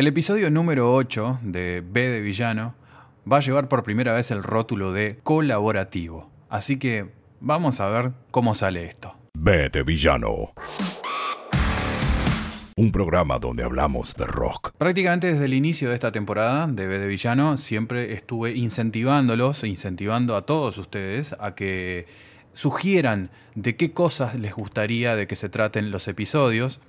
El episodio número 8 de B de Villano va a llevar por primera vez el rótulo de colaborativo. Así que vamos a ver cómo sale esto. B de Villano. Un programa donde hablamos de rock. Prácticamente desde el inicio de esta temporada de B de Villano siempre estuve incentivándolos, incentivando a todos ustedes a que sugieran de qué cosas les gustaría de que se traten los episodios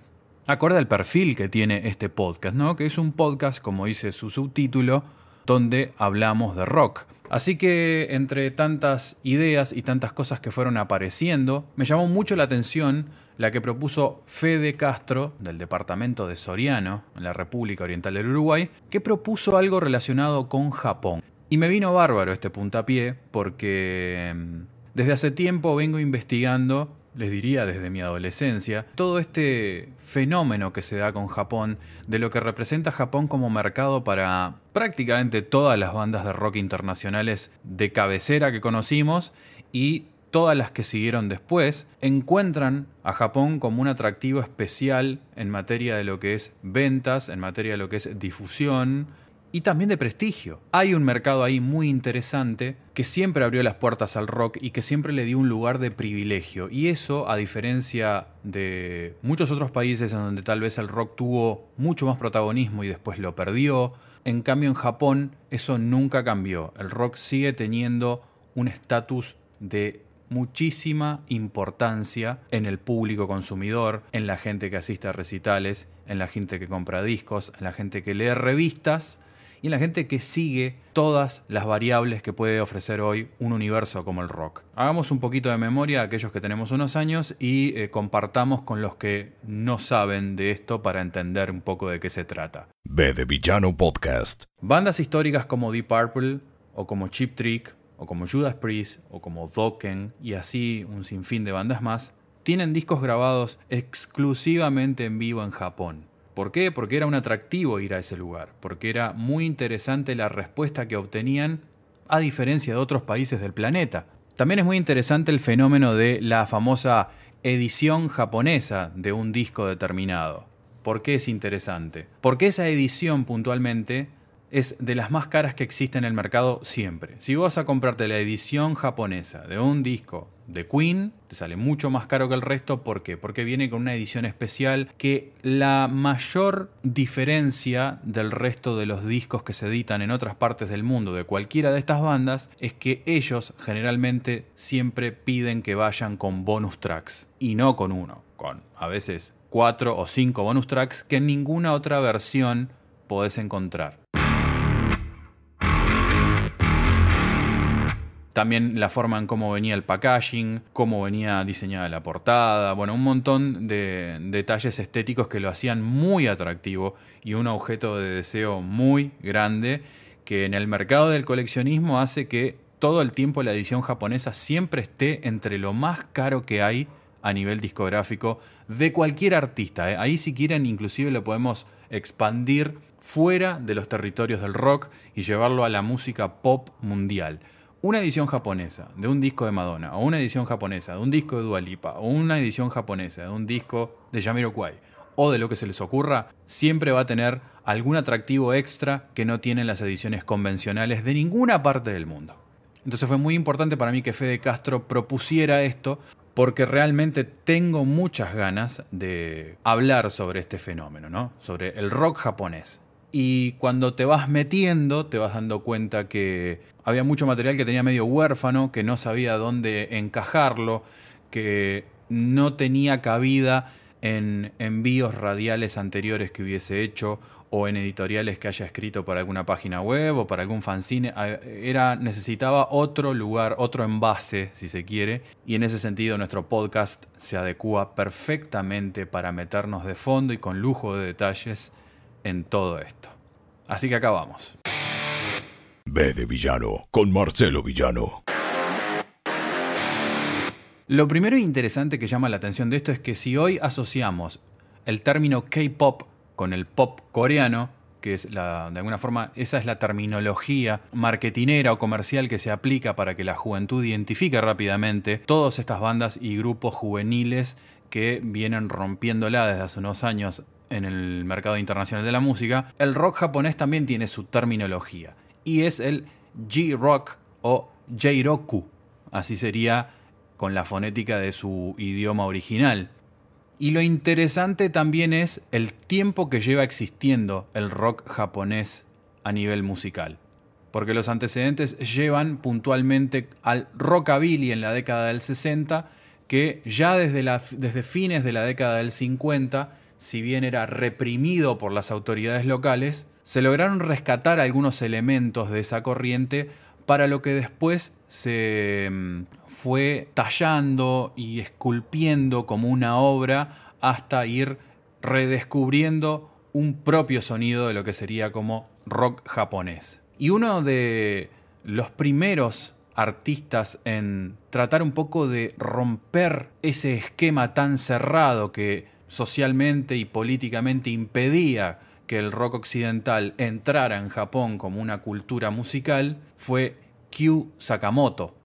acorde al perfil que tiene este podcast, ¿no? Que es un podcast, como dice su subtítulo, donde hablamos de rock. Así que entre tantas ideas y tantas cosas que fueron apareciendo, me llamó mucho la atención la que propuso Fede Castro, del departamento de Soriano, en la República Oriental del Uruguay, que propuso algo relacionado con Japón. Y me vino bárbaro este puntapié porque mm, desde hace tiempo vengo investigando les diría desde mi adolescencia, todo este fenómeno que se da con Japón, de lo que representa Japón como mercado para prácticamente todas las bandas de rock internacionales de cabecera que conocimos y todas las que siguieron después, encuentran a Japón como un atractivo especial en materia de lo que es ventas, en materia de lo que es difusión, y también de prestigio. Hay un mercado ahí muy interesante que siempre abrió las puertas al rock y que siempre le dio un lugar de privilegio. Y eso, a diferencia de muchos otros países en donde tal vez el rock tuvo mucho más protagonismo y después lo perdió, en cambio en Japón eso nunca cambió. El rock sigue teniendo un estatus de muchísima importancia en el público consumidor, en la gente que asiste a recitales, en la gente que compra discos, en la gente que lee revistas y en la gente que sigue todas las variables que puede ofrecer hoy un universo como el rock. Hagamos un poquito de memoria a aquellos que tenemos unos años y eh, compartamos con los que no saben de esto para entender un poco de qué se trata. B de Villano Podcast. Bandas históricas como Deep Purple o como Cheap Trick o como Judas Priest o como Dokken y así un sinfín de bandas más tienen discos grabados exclusivamente en vivo en Japón. ¿Por qué? Porque era un atractivo ir a ese lugar, porque era muy interesante la respuesta que obtenían a diferencia de otros países del planeta. También es muy interesante el fenómeno de la famosa edición japonesa de un disco determinado. ¿Por qué es interesante? Porque esa edición puntualmente es de las más caras que existe en el mercado siempre. Si vas a comprarte la edición japonesa de un disco de Queen, te sale mucho más caro que el resto. ¿Por qué? Porque viene con una edición especial que la mayor diferencia del resto de los discos que se editan en otras partes del mundo de cualquiera de estas bandas es que ellos generalmente siempre piden que vayan con bonus tracks y no con uno, con a veces cuatro o cinco bonus tracks que en ninguna otra versión podés encontrar. También la forma en cómo venía el packaging, cómo venía diseñada la portada, bueno, un montón de detalles estéticos que lo hacían muy atractivo y un objeto de deseo muy grande que en el mercado del coleccionismo hace que todo el tiempo la edición japonesa siempre esté entre lo más caro que hay a nivel discográfico de cualquier artista. ¿eh? Ahí si quieren inclusive lo podemos expandir fuera de los territorios del rock y llevarlo a la música pop mundial una edición japonesa de un disco de Madonna, o una edición japonesa de un disco de Dua Lipa, o una edición japonesa de un disco de Jamiroquai, o de lo que se les ocurra, siempre va a tener algún atractivo extra que no tienen las ediciones convencionales de ninguna parte del mundo. Entonces fue muy importante para mí que Fede Castro propusiera esto, porque realmente tengo muchas ganas de hablar sobre este fenómeno, ¿no? Sobre el rock japonés. Y cuando te vas metiendo, te vas dando cuenta que había mucho material que tenía medio huérfano, que no sabía dónde encajarlo, que no tenía cabida en envíos radiales anteriores que hubiese hecho o en editoriales que haya escrito para alguna página web o para algún fanzine. Era, necesitaba otro lugar, otro envase, si se quiere, y en ese sentido nuestro podcast se adecua perfectamente para meternos de fondo y con lujo de detalles en todo esto. Así que acá vamos. B de Villano con Marcelo Villano. Lo primero interesante que llama la atención de esto es que si hoy asociamos el término K-pop con el pop coreano, que es la, de alguna forma esa es la terminología marketinera o comercial que se aplica para que la juventud identifique rápidamente todas estas bandas y grupos juveniles que vienen rompiéndola desde hace unos años en el mercado internacional de la música, el rock japonés también tiene su terminología y es el J-Rock o J-Roku, así sería con la fonética de su idioma original. Y lo interesante también es el tiempo que lleva existiendo el rock japonés a nivel musical. Porque los antecedentes llevan puntualmente al rockabilly en la década del 60, que ya desde, desde fines de la década del 50, si bien era reprimido por las autoridades locales, se lograron rescatar algunos elementos de esa corriente para lo que después se mm, fue tallando y esculpiendo como una obra hasta ir redescubriendo un propio sonido de lo que sería como rock japonés. Y uno de los primeros artistas en tratar un poco de romper ese esquema tan cerrado que socialmente y políticamente impedía que el rock occidental entrara en Japón como una cultura musical fue Kyu Sakamoto.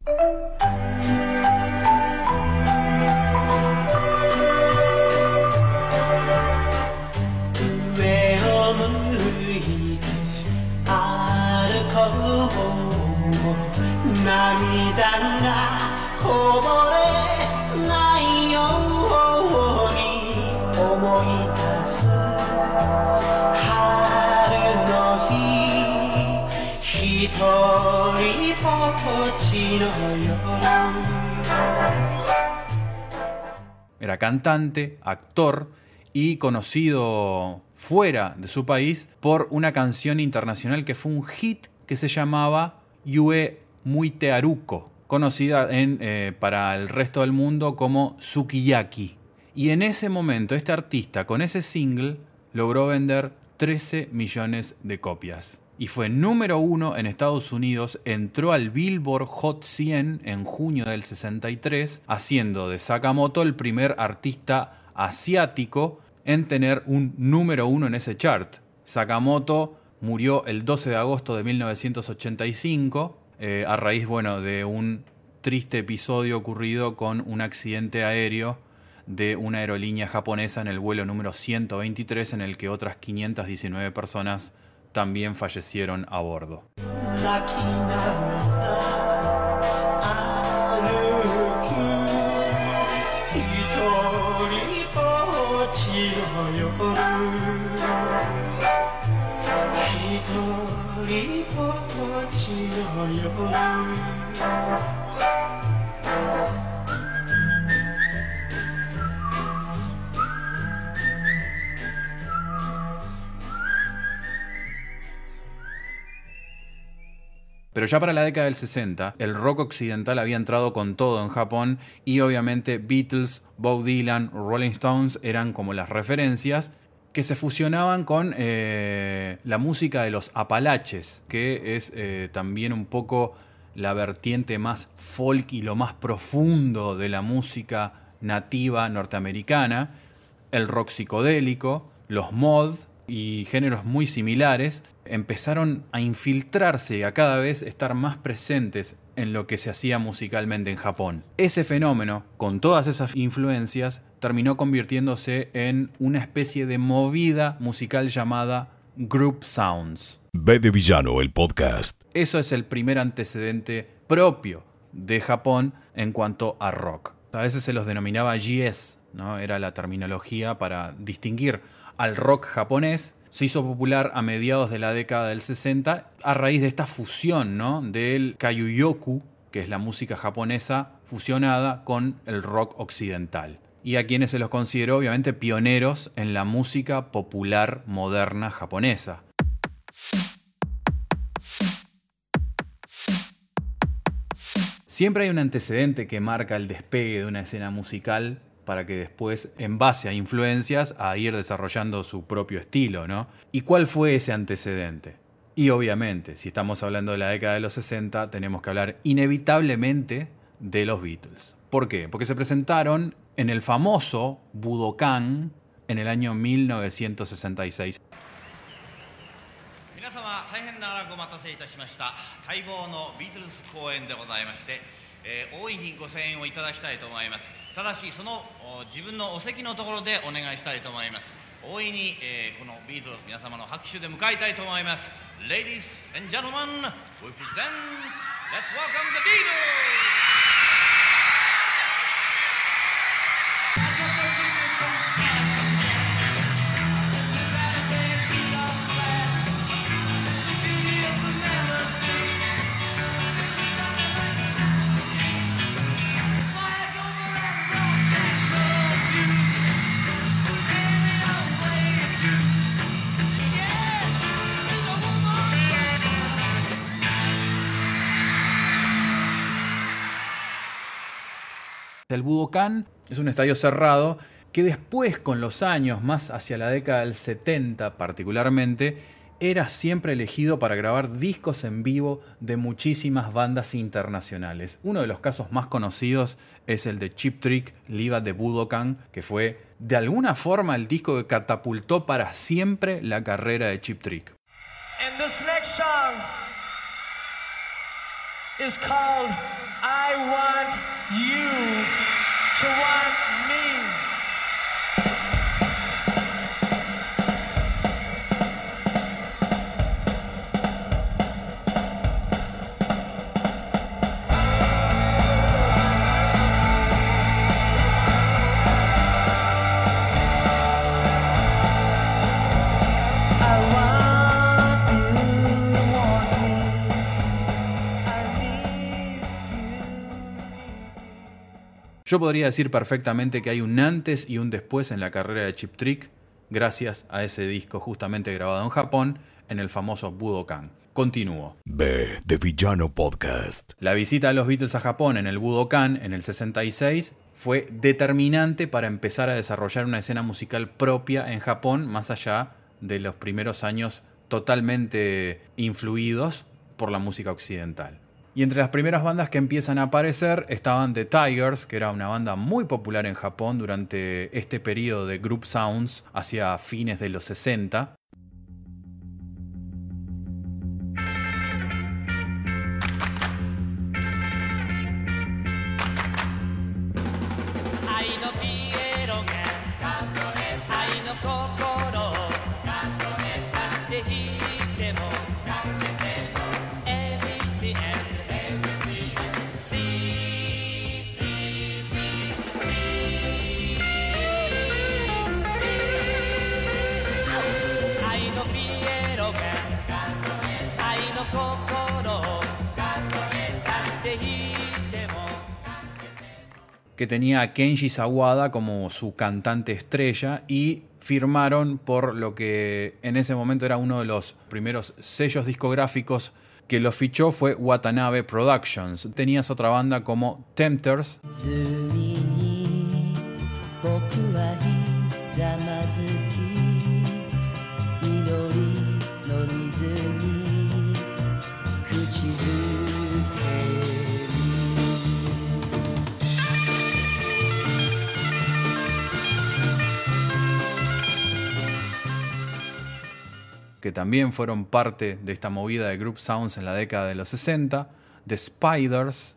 Era cantante, actor y conocido fuera de su país por una canción internacional que fue un hit que se llamaba Yue Muitearuko, conocida en, eh, para el resto del mundo como Sukiyaki. Y en ese momento este artista con ese single logró vender 13 millones de copias y fue número uno en Estados Unidos, entró al Billboard Hot 100 en junio del 63, haciendo de Sakamoto el primer artista asiático en tener un número uno en ese chart. Sakamoto murió el 12 de agosto de 1985 eh, a raíz bueno, de un triste episodio ocurrido con un accidente aéreo de una aerolínea japonesa en el vuelo número 123 en el que otras 519 personas también fallecieron a bordo. Pero ya para la década del 60, el rock occidental había entrado con todo en Japón y obviamente Beatles, Bob Dylan, Rolling Stones eran como las referencias que se fusionaban con eh, la música de los Apalaches, que es eh, también un poco la vertiente más folk y lo más profundo de la música nativa norteamericana, el rock psicodélico, los mod y géneros muy similares, empezaron a infiltrarse y a cada vez estar más presentes en lo que se hacía musicalmente en Japón. Ese fenómeno, con todas esas influencias, terminó convirtiéndose en una especie de movida musical llamada Group Sounds. B de Villano, el podcast. Eso es el primer antecedente propio de Japón en cuanto a rock. A veces se los denominaba GS, ¿no? era la terminología para distinguir al rock japonés se hizo popular a mediados de la década del 60 a raíz de esta fusión ¿no? del kayuyoku, que es la música japonesa fusionada con el rock occidental. Y a quienes se los consideró obviamente pioneros en la música popular moderna japonesa. Siempre hay un antecedente que marca el despegue de una escena musical para que después, en base a influencias, a ir desarrollando su propio estilo, ¿no? ¿Y cuál fue ese antecedente? Y obviamente, si estamos hablando de la década de los 60, tenemos que hablar inevitablemente de los Beatles. ¿Por qué? Porque se presentaron en el famoso Budokan en el año 1966. えー大いにご声援をいただきたいと思います。ただしその自分のお席のところでお願いしたいと思います。大いに、えーこのビートの皆様の拍手で迎えたいと思います。Ladies and gentlemen we present Let's welcome the Beatles!「El Budokan es un estadio cerrado que después, con los años, más hacia la década del 70 particularmente, era siempre elegido para grabar discos en vivo de muchísimas bandas internacionales. Uno de los casos más conocidos es el de Chip Trick, Live at the Budokan, que fue de alguna forma el disco que catapultó para siempre la carrera de Chip Trick. Is called I Want You to Want Yo podría decir perfectamente que hay un antes y un después en la carrera de Chip Trick, gracias a ese disco justamente grabado en Japón, en el famoso Budokan. Continúo. B de Villano Podcast. La visita de los Beatles a Japón en el Budokan en el 66 fue determinante para empezar a desarrollar una escena musical propia en Japón, más allá de los primeros años totalmente influidos por la música occidental. Y entre las primeras bandas que empiezan a aparecer estaban The Tigers, que era una banda muy popular en Japón durante este periodo de group sounds hacia fines de los 60. Que tenía a Kenji Sawada como su cantante estrella y firmaron por lo que en ese momento era uno de los primeros sellos discográficos que lo fichó fue Watanabe Productions. Tenías otra banda como Tempters, que también fueron parte de esta movida de group sounds en la década de los 60, The Spiders,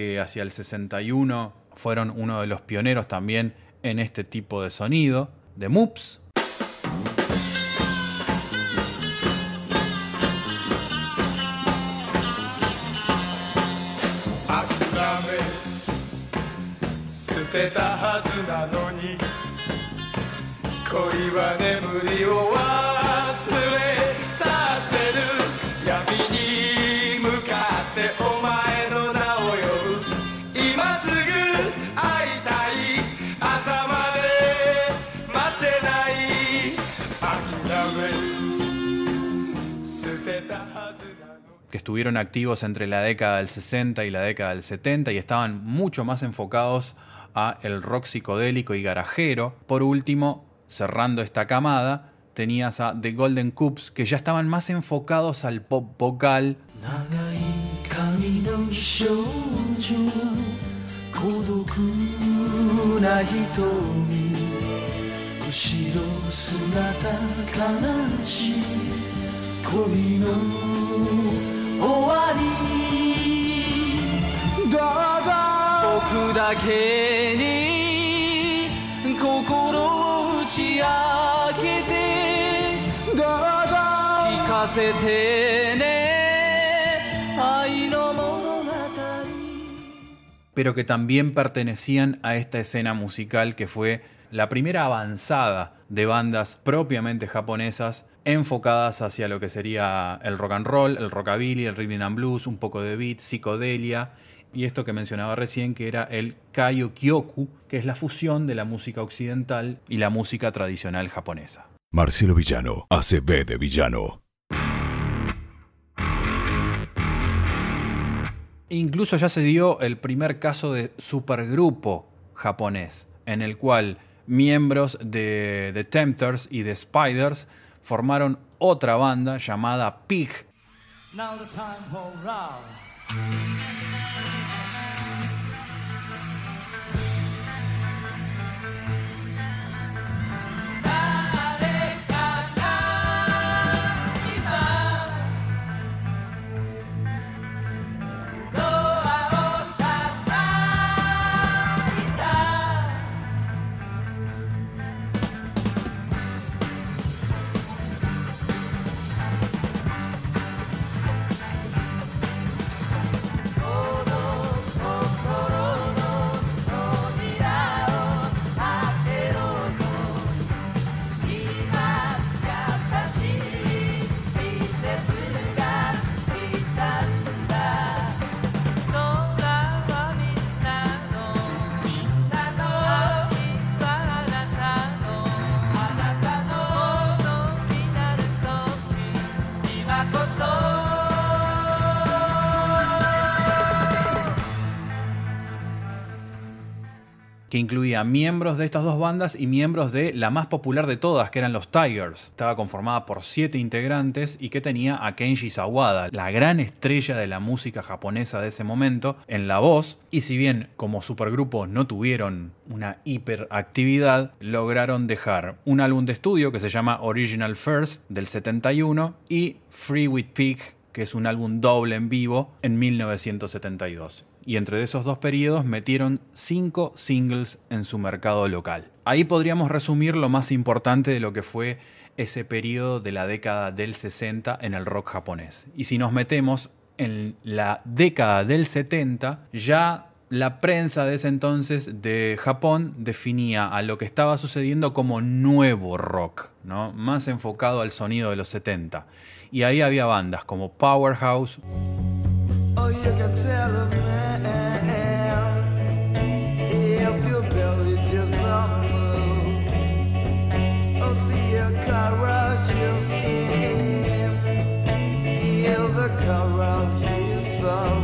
que hacia el 61 fueron uno de los pioneros también en este tipo de sonido, The Moops, que estuvieron activos entre la década del 60 y la década del 70 y estaban mucho más enfocados a el rock psicodélico y garajero. Por último, cerrando esta camada, tenías a The Golden Coops, que ya estaban más enfocados al pop vocal, 長い髪の少女孤独な瞳後ろ姿悲しい恋の終わりどうぞ僕だけに心を打ち明けてどうぞ聞かせてね愛の物語 pero que también pertenecían a esta escena musical que fue la primera avanzada de bandas propiamente japonesas enfocadas hacia lo que sería el rock and roll, el rockabilly, el rhythm and blues, un poco de beat, psicodelia y esto que mencionaba recién que era el kaio kyoku, que es la fusión de la música occidental y la música tradicional japonesa. Marcelo Villano hace B de villano. Incluso ya se dio el primer caso de supergrupo japonés, en el cual miembros de The Tempters y de Spiders formaron otra banda llamada Pig, incluía miembros de estas dos bandas y miembros de la más popular de todas, que eran los Tigers. Estaba conformada por siete integrantes y que tenía a Kenji Sawada, la gran estrella de la música japonesa de ese momento, en la voz. Y si bien como supergrupo no tuvieron una hiperactividad, lograron dejar un álbum de estudio que se llama Original First del 71 y Free with Pig que es un álbum doble en vivo en 1972 y entre esos dos periodos metieron cinco singles en su mercado local. Ahí podríamos resumir lo más importante de lo que fue ese periodo de la década del 60 en el rock japonés. Y si nos metemos en la década del 70, ya la prensa de ese entonces de Japón definía a lo que estaba sucediendo como nuevo rock, ¿no? más enfocado al sonido de los 70. Y ahí había bandas como Powerhouse, Oh, the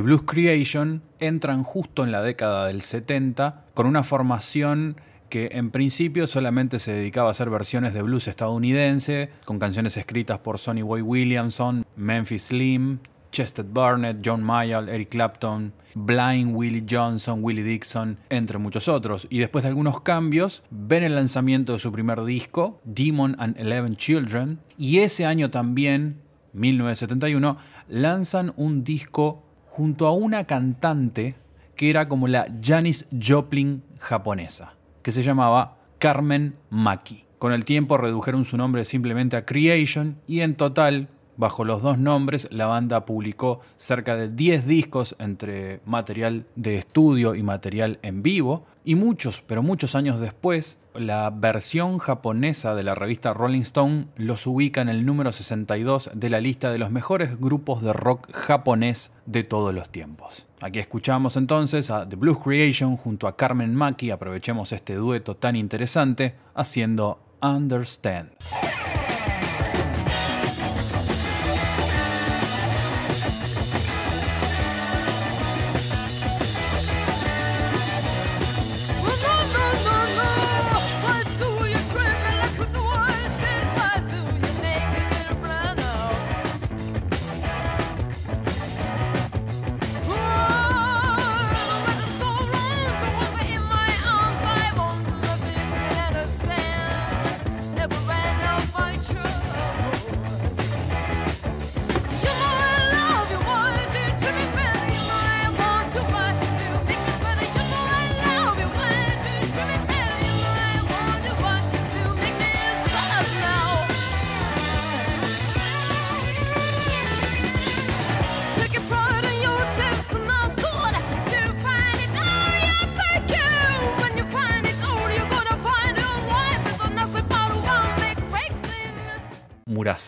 Blues Creation entran justo en la década del 70 con una formación que en principio solamente se dedicaba a hacer versiones de blues estadounidense, con canciones escritas por Sonny Boy Williamson, Memphis Slim, Chester Barnett, John Mayall, Eric Clapton, Blind Willie Johnson, Willie Dixon, entre muchos otros. Y después de algunos cambios, ven el lanzamiento de su primer disco, Demon and Eleven Children, y ese año también, 1971, lanzan un disco junto a una cantante que era como la Janis Joplin japonesa, que se llamaba Carmen Maki. Con el tiempo redujeron su nombre simplemente a Creation y en total Bajo los dos nombres, la banda publicó cerca de 10 discos entre material de estudio y material en vivo. Y muchos, pero muchos años después, la versión japonesa de la revista Rolling Stone los ubica en el número 62 de la lista de los mejores grupos de rock japonés de todos los tiempos. Aquí escuchamos entonces a The Blues Creation junto a Carmen Maki, aprovechemos este dueto tan interesante haciendo Understand.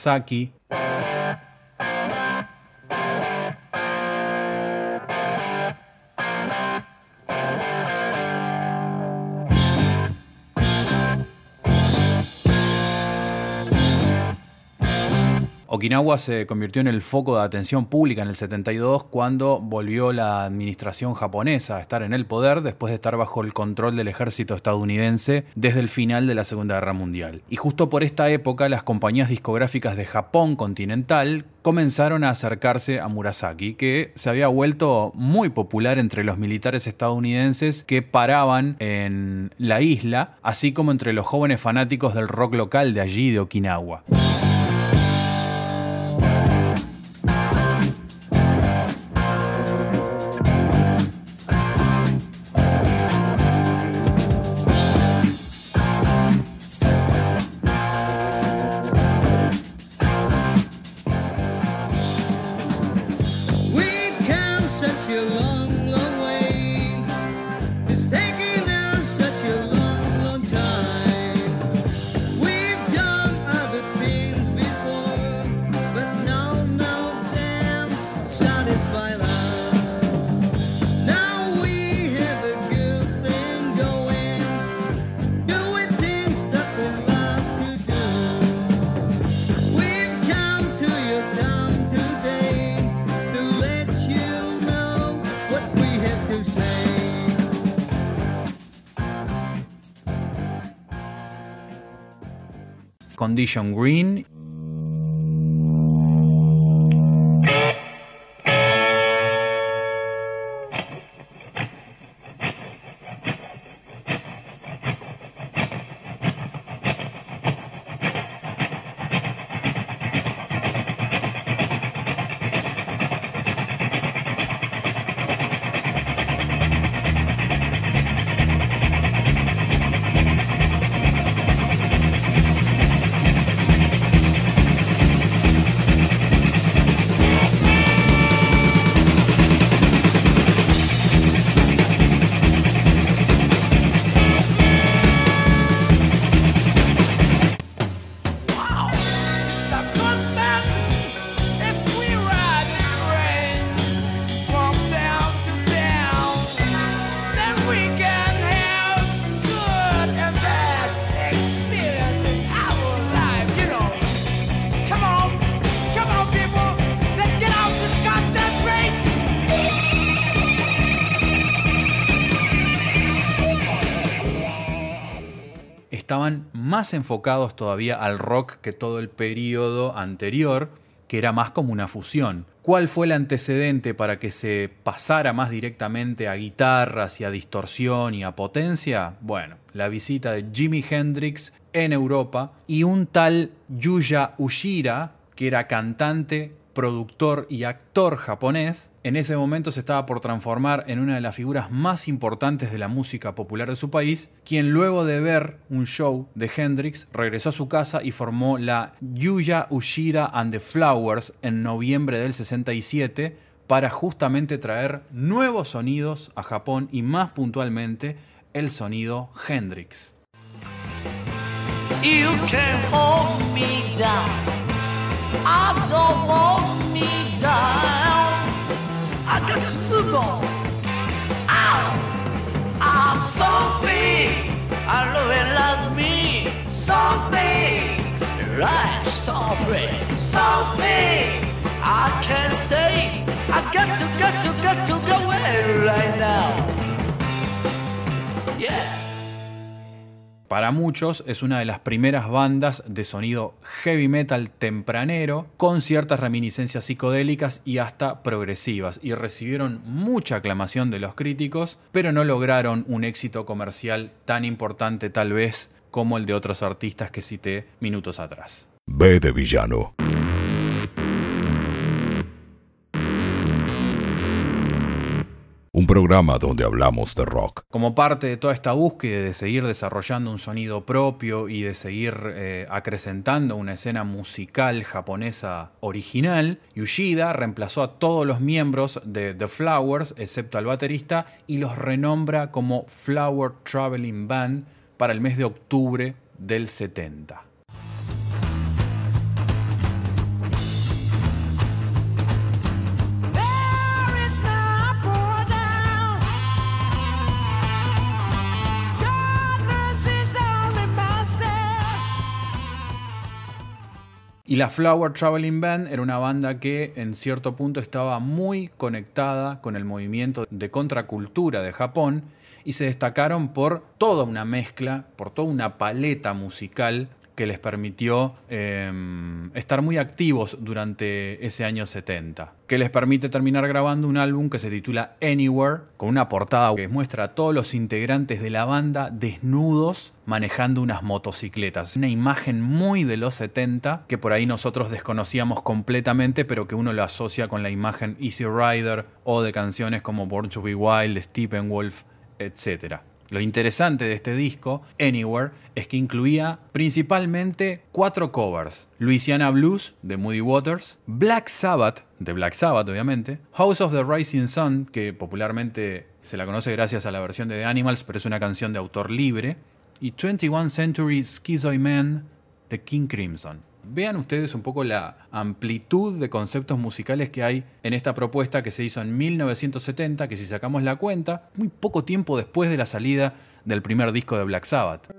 Murasaki. Okinawa se convirtió en el foco de atención pública en el 72 cuando volvió la administración japonesa a estar en el poder después de estar bajo el control del ejército estadounidense desde el final de la Segunda Guerra Mundial. Y justo por esta época las compañías discográficas de Japón continental comenzaron a acercarse a Murasaki, que se había vuelto muy popular entre los militares estadounidenses que paraban en la isla, así como entre los jóvenes fanáticos del rock local de allí, de Okinawa. Condition Green. Más enfocados todavía al rock que todo el periodo anterior, que era más como una fusión. ¿Cuál fue el antecedente para que se pasara más directamente a guitarras y a distorsión y a potencia? Bueno, la visita de Jimi Hendrix en Europa y un tal Yuya Ushira, que era cantante productor y actor japonés, en ese momento se estaba por transformar en una de las figuras más importantes de la música popular de su país, quien luego de ver un show de Hendrix regresó a su casa y formó la Yuya Ushida and the Flowers en noviembre del 67 para justamente traer nuevos sonidos a Japón y más puntualmente el sonido Hendrix. I don't want me down. I got to move on. Ow! I'm so free. I know it loves me. So free. Right, stop it. So free. I can't stay. I got to, got to, got to go away right now. Para muchos es una de las primeras bandas de sonido heavy metal tempranero, con ciertas reminiscencias psicodélicas y hasta progresivas, y recibieron mucha aclamación de los críticos, pero no lograron un éxito comercial tan importante tal vez como el de otros artistas que cité minutos atrás. B de villano. Un programa donde hablamos de rock. Como parte de toda esta búsqueda de seguir desarrollando un sonido propio y de seguir eh, acrecentando una escena musical japonesa original, Yoshida reemplazó a todos los miembros de The Flowers, excepto al baterista, y los renombra como Flower Traveling Band para el mes de octubre del 70. Y la Flower Traveling Band era una banda que en cierto punto estaba muy conectada con el movimiento de contracultura de Japón y se destacaron por toda una mezcla, por toda una paleta musical que les permitió eh, estar muy activos durante ese año 70, que les permite terminar grabando un álbum que se titula Anywhere, con una portada que muestra a todos los integrantes de la banda desnudos manejando unas motocicletas. Una imagen muy de los 70 que por ahí nosotros desconocíamos completamente, pero que uno lo asocia con la imagen Easy Rider o de canciones como Born to Be Wild, Steppenwolf, etc. Lo interesante de este disco, Anywhere, es que incluía principalmente cuatro covers. Louisiana Blues, de Moody Waters, Black Sabbath, de Black Sabbath obviamente, House of the Rising Sun, que popularmente se la conoce gracias a la versión de The Animals, pero es una canción de autor libre, y 21 Century Schizoid Man, de King Crimson. Vean ustedes un poco la amplitud de conceptos musicales que hay en esta propuesta que se hizo en 1970, que si sacamos la cuenta, muy poco tiempo después de la salida del primer disco de Black Sabbath.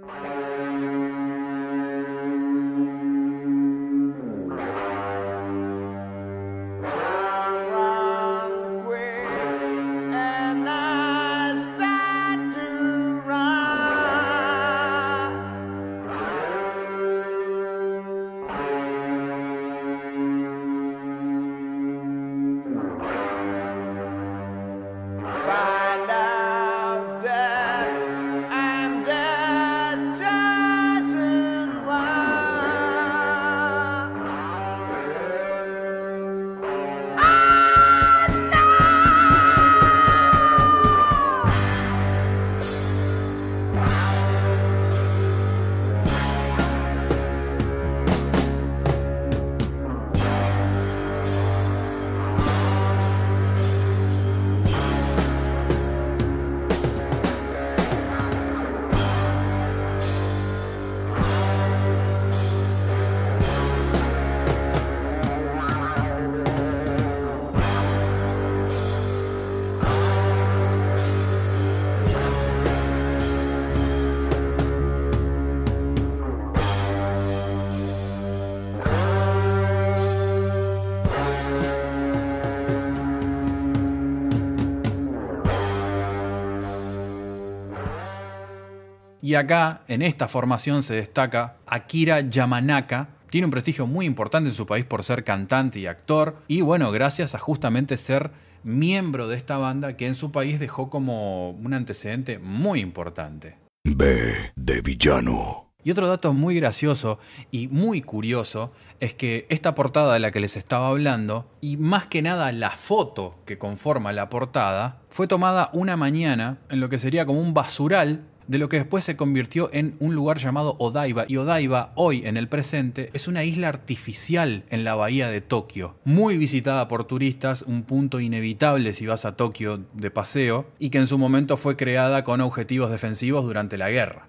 Y acá, en esta formación, se destaca Akira Yamanaka. Tiene un prestigio muy importante en su país por ser cantante y actor. Y bueno, gracias a justamente ser miembro de esta banda que en su país dejó como un antecedente muy importante. B de villano. Y otro dato muy gracioso y muy curioso es que esta portada de la que les estaba hablando, y más que nada la foto que conforma la portada, fue tomada una mañana en lo que sería como un basural de lo que después se convirtió en un lugar llamado Odaiba. Y Odaiba, hoy en el presente, es una isla artificial en la bahía de Tokio, muy visitada por turistas, un punto inevitable si vas a Tokio de paseo, y que en su momento fue creada con objetivos defensivos durante la guerra.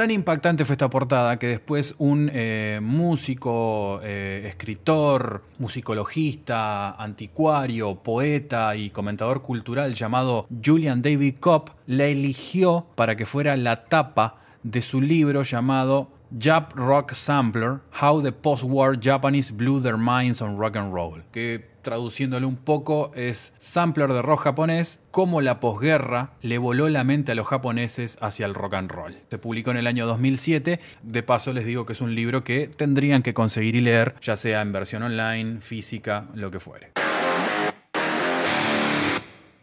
Tan impactante fue esta portada que después un eh, músico, eh, escritor, musicologista, anticuario, poeta y comentador cultural llamado Julian David Cobb la eligió para que fuera la tapa de su libro llamado Jap Rock Sampler, How the Post-War Japanese Blew Their Minds on Rock and Roll, traduciéndolo un poco es sampler de rock japonés, cómo la posguerra le voló la mente a los japoneses hacia el rock and roll. Se publicó en el año 2007, de paso les digo que es un libro que tendrían que conseguir y leer, ya sea en versión online, física, lo que fuere.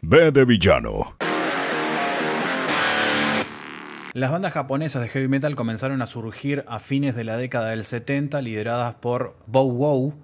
B de villano. Las bandas japonesas de heavy metal comenzaron a surgir a fines de la década del 70, lideradas por Bow Wow.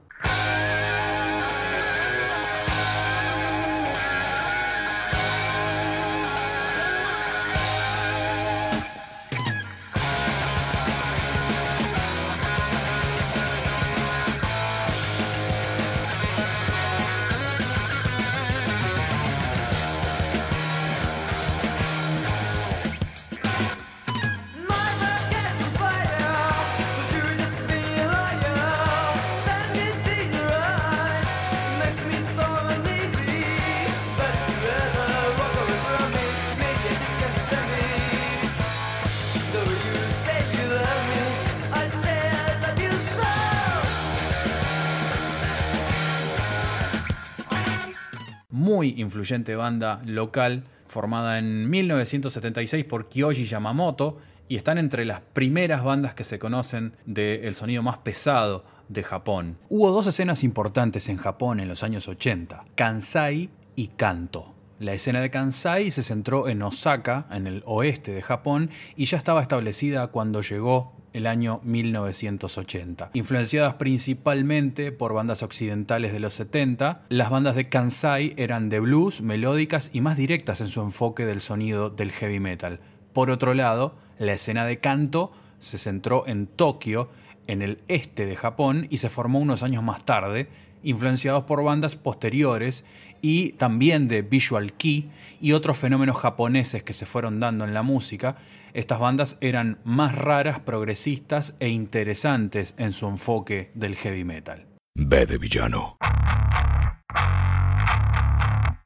Banda local formada en 1976 por Kyoji Yamamoto y están entre las primeras bandas que se conocen del sonido más pesado de Japón. Hubo dos escenas importantes en Japón en los años 80, Kansai y Kanto. La escena de Kansai se centró en Osaka, en el oeste de Japón, y ya estaba establecida cuando llegó el año 1980. Influenciadas principalmente por bandas occidentales de los 70, las bandas de Kansai eran de blues, melódicas y más directas en su enfoque del sonido del heavy metal. Por otro lado, la escena de canto se centró en Tokio, en el este de Japón, y se formó unos años más tarde, influenciados por bandas posteriores y también de Visual Kei y otros fenómenos japoneses que se fueron dando en la música. Estas bandas eran más raras, progresistas e interesantes en su enfoque del heavy metal. B de villano.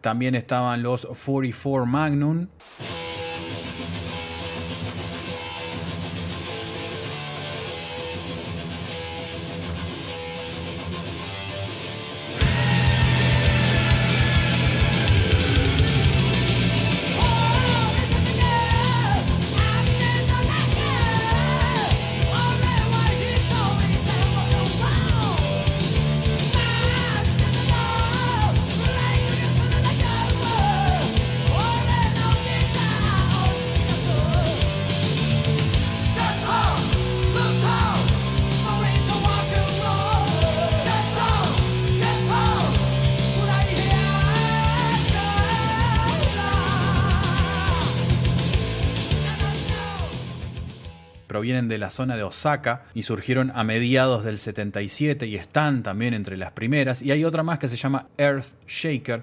También estaban los 44 Magnum, la zona de Osaka y surgieron a mediados del 77 y están también entre las primeras. Y hay otra más que se llama Earth Shaker.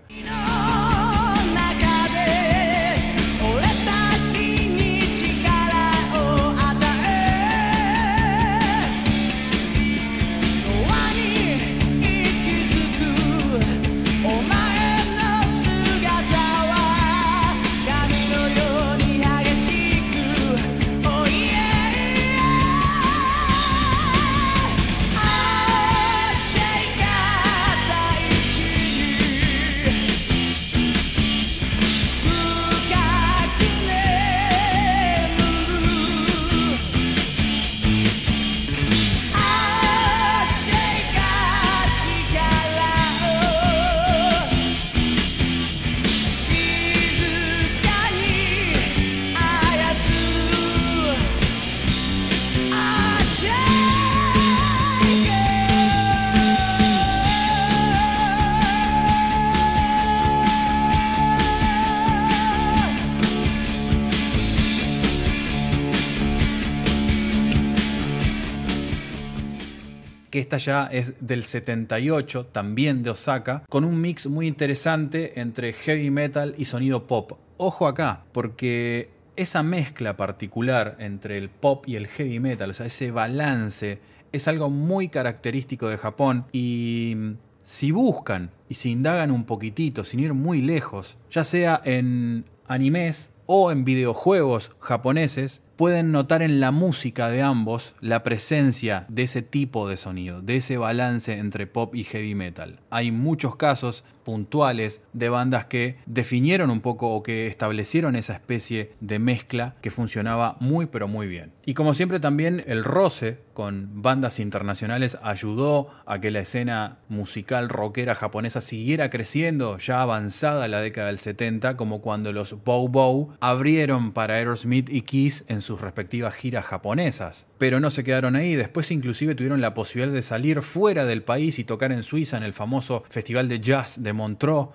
Que esta ya es del 78, también de Osaka, con un mix muy interesante entre heavy metal y sonido pop. Ojo acá, porque esa mezcla particular entre el pop y el heavy metal, o sea, ese balance, es algo muy característico de Japón y mm, si buscan y si indagan un poquitito, sin ir muy lejos, ya sea en animes o en videojuegos japoneses, pueden notar en la música de ambos la presencia de ese tipo de sonido, de ese balance entre pop y heavy metal. Hay muchos casos puntuales de bandas que definieron un poco o que establecieron esa especie de mezcla que funcionaba muy pero muy bien. Y como siempre también el roce con bandas internacionales ayudó a que la escena musical rockera japonesa siguiera creciendo ya avanzada la década del 70 como cuando los Bow Bow abrieron para Aerosmith y Kiss en sus respectivas giras japonesas. Pero no se quedaron ahí, después inclusive tuvieron la posibilidad de salir fuera del país y tocar en Suiza en el famoso Festival de Jazz de Montreux,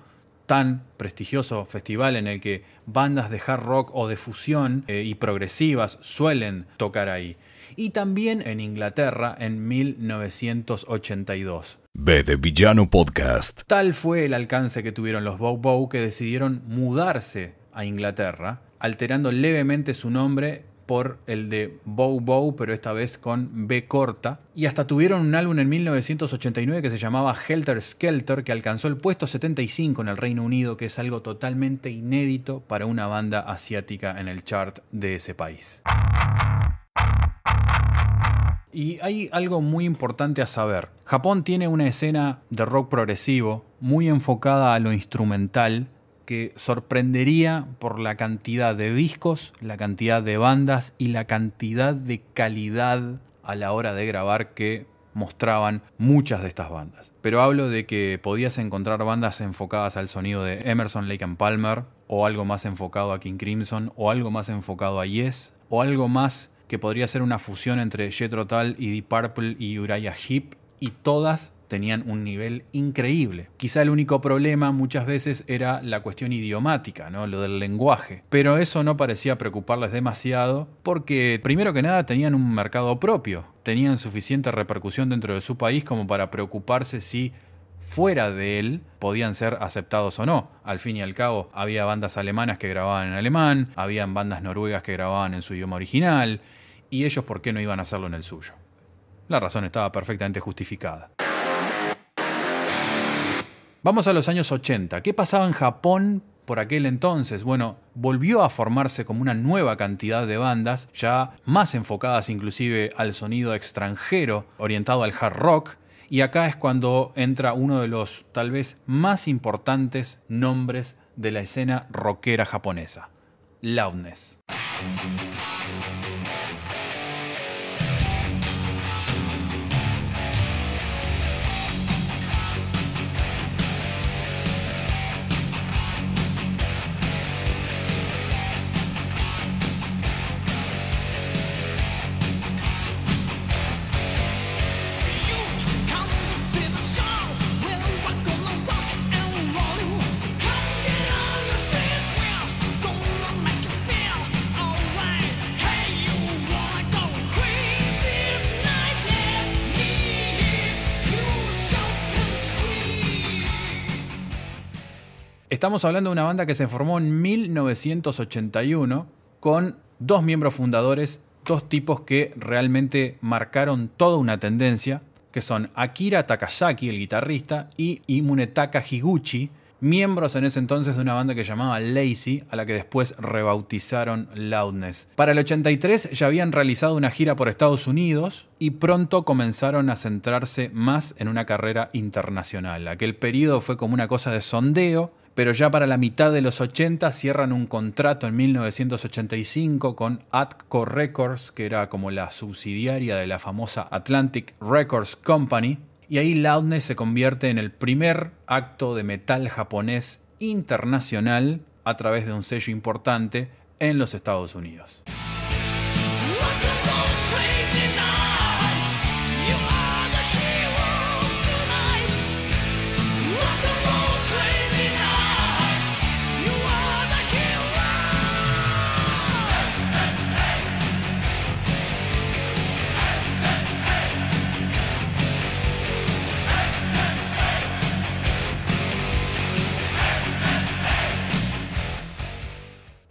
tan prestigioso festival en el que bandas de hard rock o de fusión eh, y progresivas suelen tocar ahí. Y también en Inglaterra en 1982. B de Villano Podcast. Tal fue el alcance que tuvieron los Bow Bow que decidieron mudarse a Inglaterra, alterando levemente su nombre por el de Bow Bow, pero esta vez con B corta. Y hasta tuvieron un álbum en 1989 que se llamaba Helter Skelter, que alcanzó el puesto 75 en el Reino Unido, que es algo totalmente inédito para una banda asiática en el chart de ese país. Y hay algo muy importante a saber. Japón tiene una escena de rock progresivo muy enfocada a lo instrumental que sorprendería por la cantidad de discos, la cantidad de bandas y la cantidad de calidad a la hora de grabar que mostraban muchas de estas bandas. Pero hablo de que podías encontrar bandas enfocadas al sonido de Emerson, Lake and Palmer, o algo más enfocado a King Crimson, o algo más enfocado a Yes, o algo más que podría ser una fusión entre Jethro Tull y Deep Purple y Uriah Heep, y todas tenían un nivel increíble. Quizá el único problema muchas veces era la cuestión idiomática, ¿no? lo del lenguaje. Pero eso no parecía preocuparles demasiado porque, primero que nada, tenían un mercado propio, tenían suficiente repercusión dentro de su país como para preocuparse si fuera de él podían ser aceptados o no. Al fin y al cabo, había bandas alemanas que grababan en alemán, habían bandas noruegas que grababan en su idioma original, y ellos por qué no iban a hacerlo en el suyo. La razón estaba perfectamente justificada. Vamos a los años 80. ¿Qué pasaba en Japón por aquel entonces? Bueno, volvió a formarse como una nueva cantidad de bandas, ya más enfocadas inclusive al sonido extranjero, orientado al hard rock. Y acá es cuando entra uno de los tal vez más importantes nombres de la escena rockera japonesa, Loudness. Estamos hablando de una banda que se formó en 1981 con dos miembros fundadores, dos tipos que realmente marcaron toda una tendencia, que son Akira Takayaki, el guitarrista, y Imunetaka Higuchi, miembros en ese entonces de una banda que llamaba Lazy, a la que después rebautizaron Loudness. Para el 83 ya habían realizado una gira por Estados Unidos y pronto comenzaron a centrarse más en una carrera internacional. Aquel periodo fue como una cosa de sondeo, pero ya para la mitad de los 80 cierran un contrato en 1985 con Atco Records, que era como la subsidiaria de la famosa Atlantic Records Company, y ahí Loudness se convierte en el primer acto de metal japonés internacional a través de un sello importante en los Estados Unidos.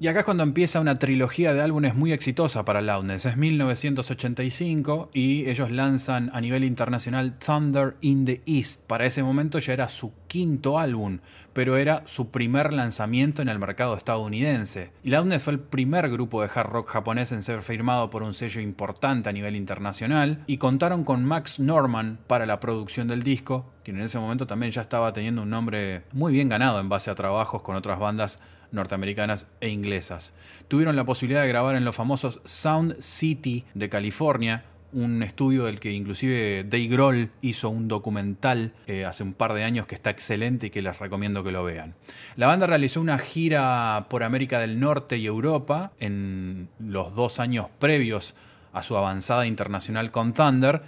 Y acá es cuando empieza una trilogía de álbumes muy exitosa para Loudness. Es 1985 y ellos lanzan a nivel internacional Thunder in the East. Para ese momento ya era su quinto álbum, pero era su primer lanzamiento en el mercado estadounidense. Y Loudness fue el primer grupo de hard rock japonés en ser firmado por un sello importante a nivel internacional y contaron con Max Norman para la producción del disco, quien en ese momento también ya estaba teniendo un nombre muy bien ganado en base a trabajos con otras bandas norteamericanas e inglesas. Tuvieron la posibilidad de grabar en los famosos Sound City de California, un estudio del que inclusive Dave Grohl hizo un documental eh, hace un par de años que está excelente y que les recomiendo que lo vean. La banda realizó una gira por América del Norte y Europa en los dos años previos a su avanzada internacional con Thunder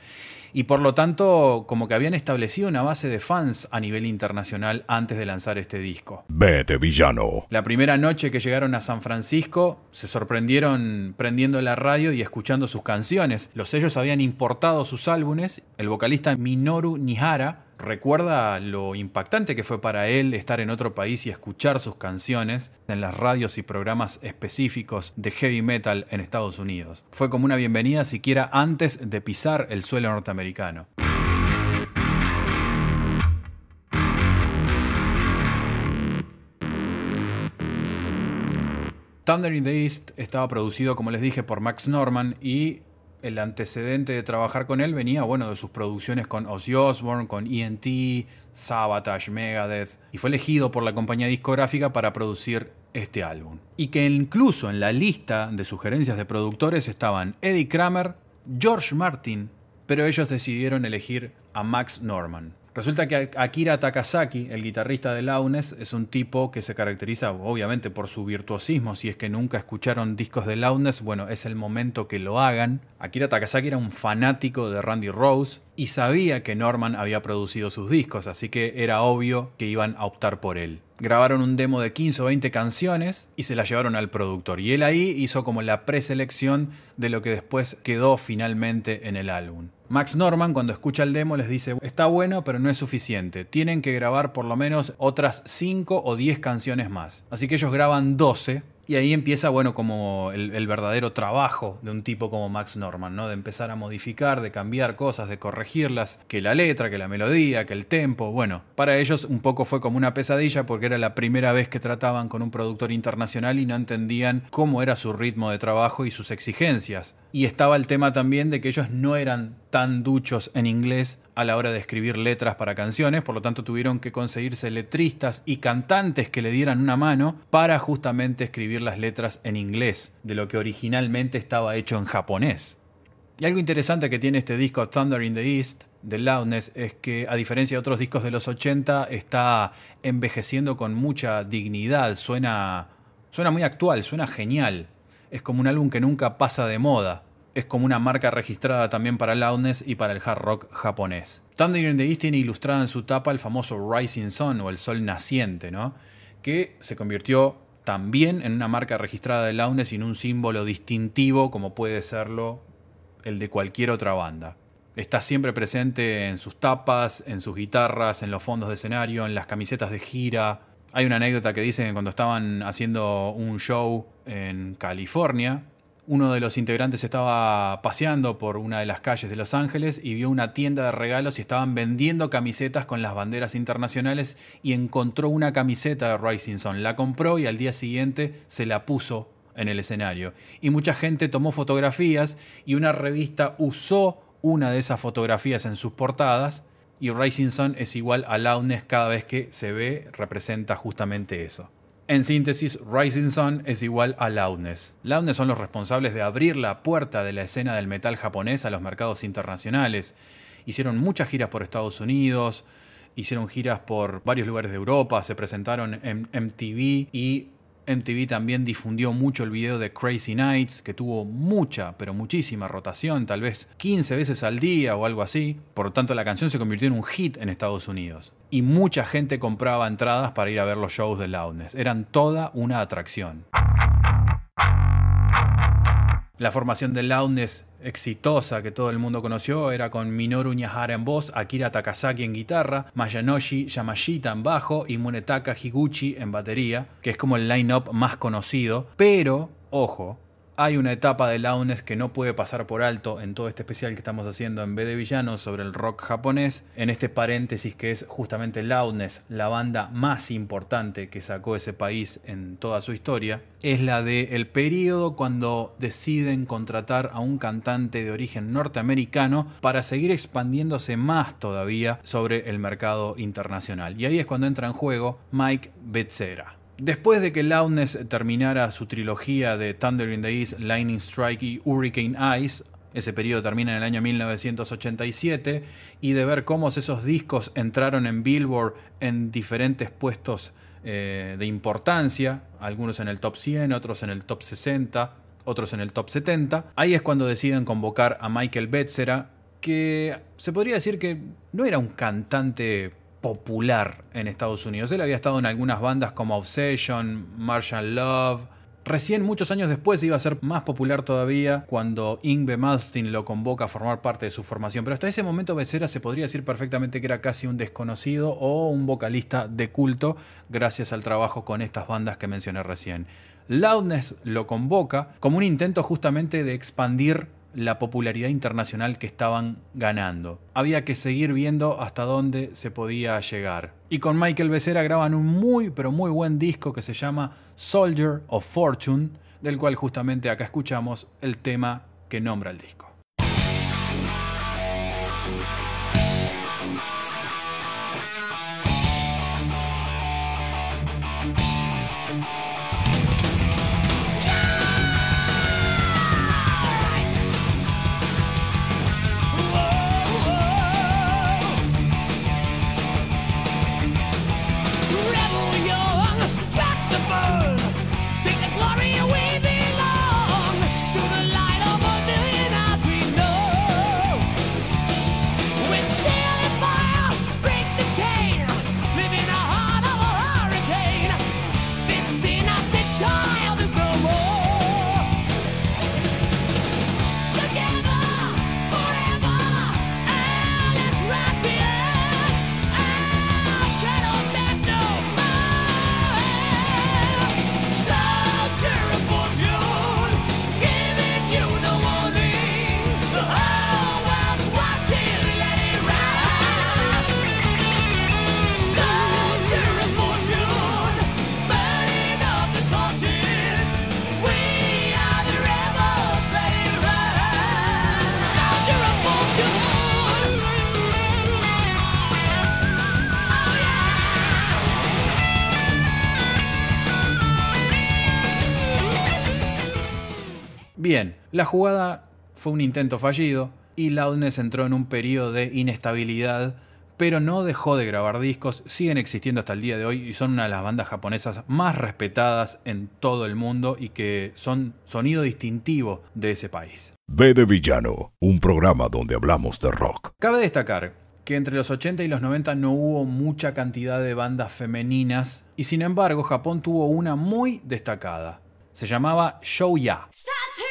y por lo tanto como que habían establecido una base de fans a nivel internacional antes de lanzar este disco. De villano. La primera noche que llegaron a San Francisco se sorprendieron prendiendo la radio y escuchando sus canciones. Los sellos habían importado sus álbumes. El vocalista Minoru Nihara recuerda lo impactante que fue para él estar en otro país y escuchar sus canciones en las radios y programas específicos de heavy metal en Estados Unidos. Fue como una bienvenida siquiera antes de pisar el suelo norteamericano. Thunder in the East estaba producido, como les dije, por Max Norman y el antecedente de trabajar con él venía, bueno, de sus producciones con Ozzy Osbourne, con ENT, Sabotage, Megadeth, y fue elegido por la compañía discográfica para producir este álbum. Y que incluso en la lista de sugerencias de productores estaban Eddie Kramer, George Martin, pero ellos decidieron elegir a Max Norman. Resulta que Akira Takasaki, el guitarrista de Launes, es un tipo que se caracteriza obviamente por su virtuosismo. Si es que nunca escucharon discos de Launes, bueno, es el momento que lo hagan. Akira Takasaki era un fanático de Randy Rose y sabía que Norman había producido sus discos, así que era obvio que iban a optar por él. Grabaron un demo de 15 o 20 canciones y se la llevaron al productor. Y él ahí hizo como la preselección de lo que después quedó finalmente en el álbum. Max Norman cuando escucha el demo les dice, está bueno pero no es suficiente, tienen que grabar por lo menos otras 5 o 10 canciones más. Así que ellos graban 12 y ahí empieza, bueno, como el, el, verdadero trabajo de un tipo como Max Norman, ¿no? De empezar a modificar, de cambiar cosas, de corregirlas, que la letra, que la melodía, que el tempo. Bueno, para ellos un poco fue como una pesadilla porque era la primera vez que trataban con un productor internacional y no entendían cómo era su ritmo de trabajo y sus exigencias. Y estaba el tema también de que ellos no eran tan duchos en inglés a la hora de escribir letras para canciones, por lo tanto tuvieron que conseguirse letristas y cantantes que le dieran una mano para justamente escribir las letras en inglés, de lo que originalmente estaba hecho en japonés. Y algo interesante que tiene este disco Thunder in the East de Loudness es que a diferencia de otros discos de los 80 está envejeciendo con mucha dignidad, suena, suena muy actual, suena genial. Es como un álbum que nunca pasa de moda es como una marca registrada también para Loudness y para el hard rock japonés. Thunder in the East tiene ilustrado en su tapa el famoso Rising Sun o el sol naciente, ¿no? que se convirtió también en una marca registrada de Loudness y en un símbolo distintivo como puede serlo el de cualquier otra banda. Está siempre presente en sus tapas, en sus guitarras, en los fondos de escenario, en las camisetas de gira. Hay una anécdota que dicen que cuando estaban haciendo un show en California, uno de los integrantes estaba paseando por una de las calles de Los Ángeles y vio una tienda de regalos y estaban vendiendo camisetas con las banderas internacionales y encontró una camiseta de Rising Sun. La compró y al día siguiente se la puso en el escenario. Y mucha gente tomó fotografías y una revista usó una de esas fotografías en sus portadas y Rising Sun es igual a Loudness cada vez que se ve, representa justamente eso. En síntesis, Rising Sun es igual a Loudness. Loudness son los responsables de abrir la puerta de la escena del metal japonés a los mercados internacionales. Hicieron muchas giras por Estados Unidos, hicieron giras por varios lugares de Europa, se presentaron en MTV y MTV también difundió mucho el video de Crazy Nights, que tuvo mucha, pero muchísima rotación, tal vez 15 veces al día o algo así. Por lo tanto, la canción se convirtió en un hit en Estados Unidos. Y mucha gente compraba entradas para ir a ver los shows de Loudness. Eran toda una atracción. La formación de Loudness exitosa que todo el mundo conoció era con Minoru Ñahara en voz, Akira Takasaki en guitarra, Mayanoshi Yamashita en bajo y Munetaka Higuchi en batería, que es como el line-up más conocido. Pero, ojo, hay una etapa de Loudness que no puede pasar por alto en todo este especial que estamos haciendo en B de Villanos sobre el rock japonés, en este paréntesis que es justamente Loudness, la banda más importante que sacó ese país en toda su historia, es la de el periodo cuando deciden contratar a un cantante de origen norteamericano para seguir expandiéndose más todavía sobre el mercado internacional. Y ahí es cuando entra en juego Mike Becerra. Después de que Loudness terminara su trilogía de Thunder in the East, Lightning Strike y Hurricane Ice, ese periodo termina en el año 1987, y de ver cómo esos discos entraron en Billboard en diferentes puestos eh, de importancia, algunos en el top 100, otros en el top 60, otros en el top 70, ahí es cuando deciden convocar a Michael Betzera, que se podría decir que no era un cantante popular en Estados Unidos. Él había estado en algunas bandas como Obsession, Martial Love. Recién, muchos años después, iba a ser más popular todavía cuando Ingve Malmsteen lo convoca a formar parte de su formación. Pero hasta ese momento Becerra se podría decir perfectamente que era casi un desconocido o un vocalista de culto gracias al trabajo con estas bandas que mencioné recién. Loudness lo convoca como un intento justamente de expandir la popularidad internacional que estaban ganando. Había que seguir viendo hasta dónde se podía llegar. Y con Michael Becerra graban un muy pero muy buen disco que se llama Soldier of Fortune, del cual justamente acá escuchamos el tema que nombra el disco. La jugada fue un intento fallido y Loudness entró en un periodo de inestabilidad, pero no dejó de grabar discos, siguen existiendo hasta el día de hoy y son una de las bandas japonesas más respetadas en todo el mundo y que son sonido distintivo de ese país. B de Villano, un programa donde hablamos de rock. Cabe destacar que entre los 80 y los 90 no hubo mucha cantidad de bandas femeninas y sin embargo Japón tuvo una muy destacada. Se llamaba Shouya. Statue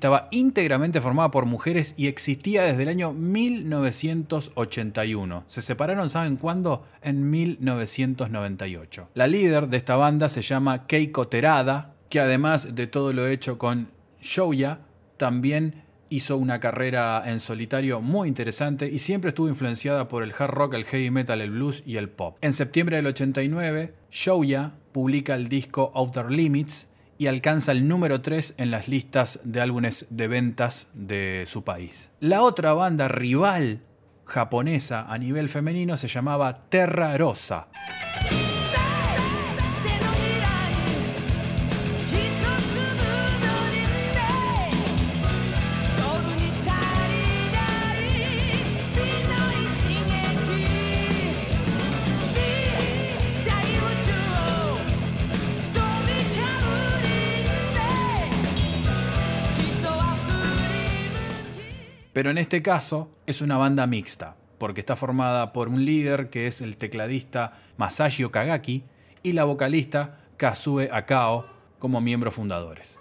Estaba íntegramente formada por mujeres y existía desde el año 1981. Se separaron, ¿saben cuándo? En 1998. La líder de esta banda se llama Keiko Terada, que además de todo lo hecho con Shouya, también hizo una carrera en solitario muy interesante y siempre estuvo influenciada por el hard rock, el heavy metal, el blues y el pop. En septiembre del 89, Shouya publica el disco Outer Limits y alcanza el número 3 en las listas de álbumes de ventas de su país. La otra banda rival japonesa a nivel femenino se llamaba Terra Rosa. Pero en este caso es una banda mixta, porque está formada por un líder que es el tecladista Masashi Okagaki y la vocalista Kazue Akao como miembros fundadores.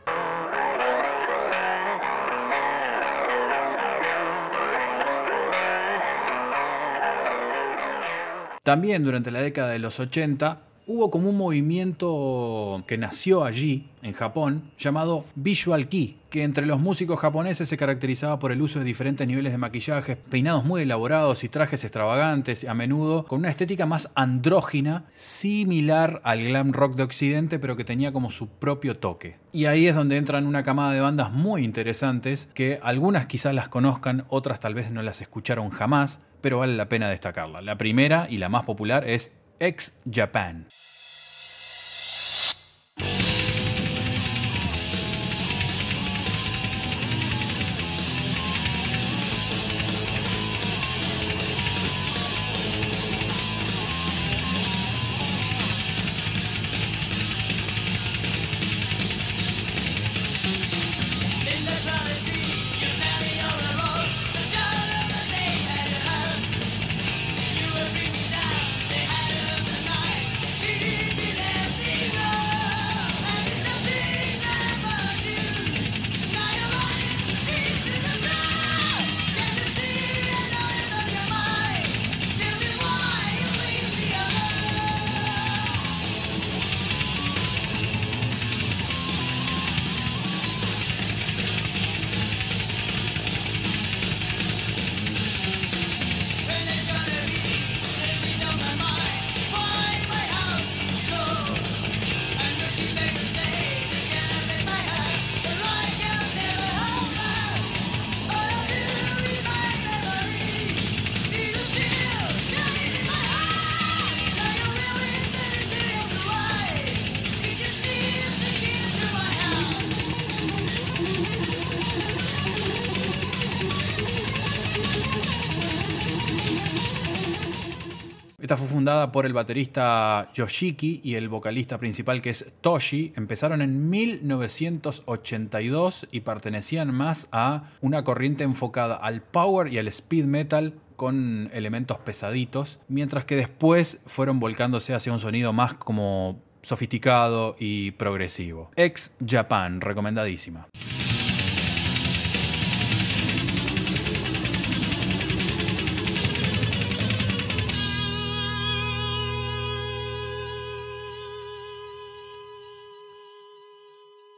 También durante la década de los 80 hubo como un movimiento que nació allí, en Japón, llamado Visual Kei, que entre los músicos japoneses se caracterizaba por el uso de diferentes niveles de maquillaje, peinados muy elaborados y trajes extravagantes, a menudo con una estética más andrógina, similar al glam rock de Occidente, pero que tenía como su propio toque. Y ahí es donde entran una camada de bandas muy interesantes, que algunas quizás las conozcan, otras tal vez no las escucharon jamás, pero vale la pena destacarla. La primera y la más popular es Ex Japan. Por el baterista Yoshiki y el vocalista principal que es Toshi. Empezaron en 1982 y pertenecían más a una corriente enfocada al power y al speed metal con elementos pesaditos, mientras que después fueron volcándose hacia un sonido más como sofisticado y progresivo. Ex Japan, recomendadísima.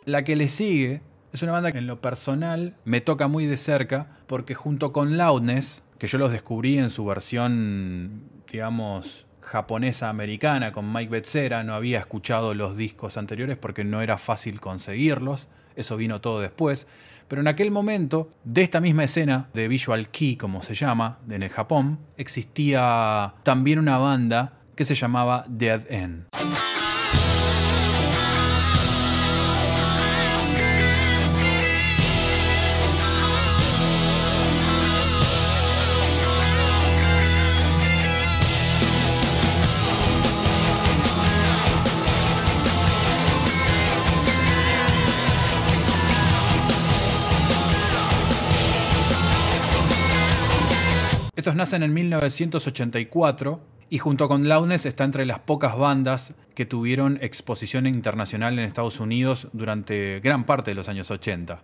La que le sigue es una banda que en lo personal me toca muy de cerca porque junto con Loudness, que yo los descubrí en su versión, digamos, japonesa americana con Mike Betzera, no había escuchado los discos anteriores porque no era fácil conseguirlos, eso vino todo después, pero en aquel momento, de esta misma escena de Visual Kei, como se llama, en el Japón, existía también una banda que se llamaba Dead End. Estos nacen en 1984 y junto con Loudness está entre las pocas bandas que tuvieron exposición internacional en Estados Unidos durante gran parte de los años 80.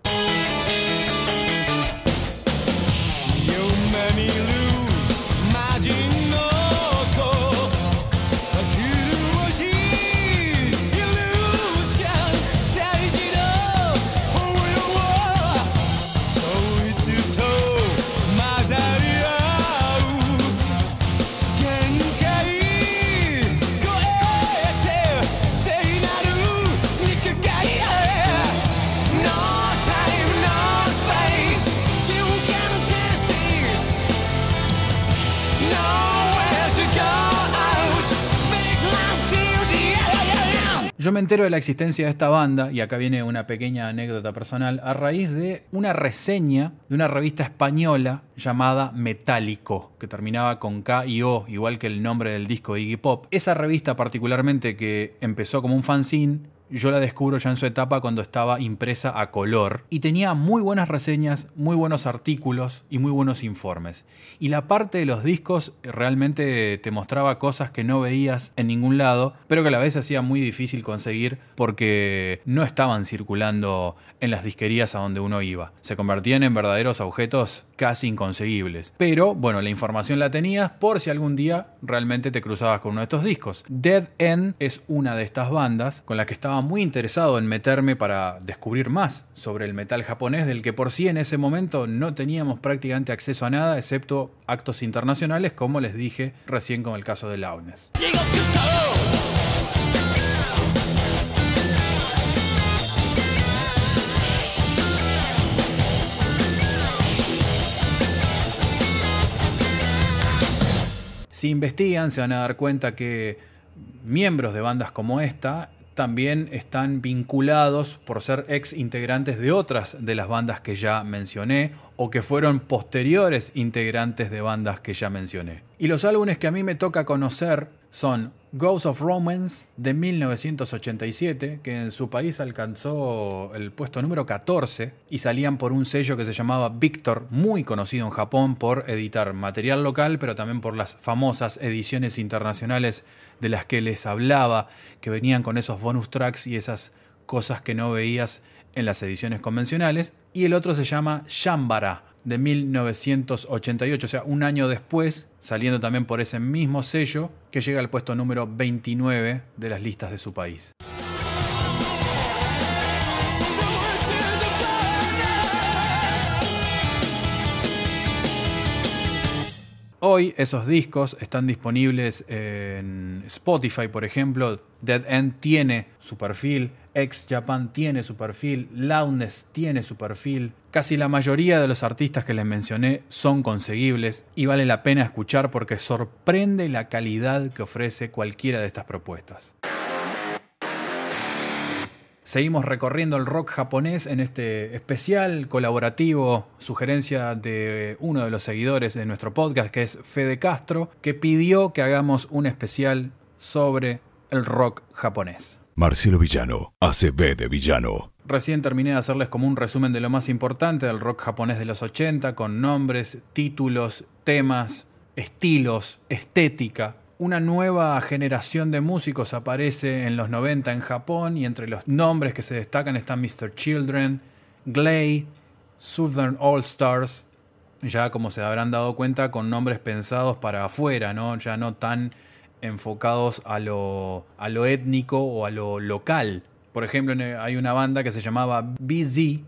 Me entero de la existencia de esta banda, y acá viene una pequeña anécdota personal, a raíz de una reseña de una revista española llamada Metálico, que terminaba con K y O, igual que el nombre del disco Iggy Pop. Esa revista particularmente que empezó como un fanzine, yo la descubro ya en su etapa cuando estaba impresa a color y tenía muy buenas reseñas, muy buenos artículos y muy buenos informes. Y la parte de los discos realmente te mostraba cosas que no veías en ningún lado, pero que a la vez hacía muy difícil conseguir porque no estaban circulando en las disquerías a donde uno iba. Se convertían en verdaderos objetos casi inconseguibles. Pero bueno, la información la tenías por si algún día realmente te cruzabas con uno de estos discos. Dead End es una de estas bandas con la que estaba muy interesado en meterme para descubrir más sobre el metal japonés, del que por sí en ese momento no teníamos prácticamente acceso a nada, excepto actos internacionales, como les dije recién con el caso de Loudness. Si investigan, se van a dar cuenta que miembros de bandas como esta también están vinculados por ser ex integrantes de otras de las bandas que ya mencioné o que fueron posteriores integrantes de bandas que ya mencioné. Y los álbumes que a mí me toca conocer son Ghost of Romance de 1987, que en su país alcanzó el puesto número 14 y salían por un sello que se llamaba Victor, muy conocido en Japón por editar material local, pero también por las famosas ediciones internacionales de las que les hablaba, que venían con esos bonus tracks y esas cosas que no veías en las ediciones convencionales. Y el otro se llama Shambara, de 1988, o sea, un año después, saliendo también por ese mismo sello, que llega al puesto número 29 de las listas de su país. Hoy esos discos están disponibles en Spotify, por ejemplo. Dead End tiene su perfil, Ex Japan tiene su perfil, Loudness tiene su perfil. Casi la mayoría de los artistas que les mencioné son conseguibles y vale la pena escuchar porque sorprende la calidad que ofrece cualquiera de estas propuestas. Seguimos recorriendo el rock japonés en este especial colaborativo, sugerencia de uno de los seguidores de nuestro podcast, que es Fede Castro, que pidió que hagamos un especial sobre el rock japonés. Marcelo Villano hace B de villano. Recién terminé de hacerles como un resumen de lo más importante del rock japonés de los 80, con nombres, títulos, temas, estilos, estética. Una nueva generación de músicos aparece en los 90 en Japón y entre los nombres que se destacan están Mr. Children, Glay, Southern All Stars, ya como se habrán dado cuenta con nombres pensados para afuera, ¿no? ya no tan enfocados a lo, a lo étnico o a lo local. Por ejemplo, hay una banda que se llamaba BZ,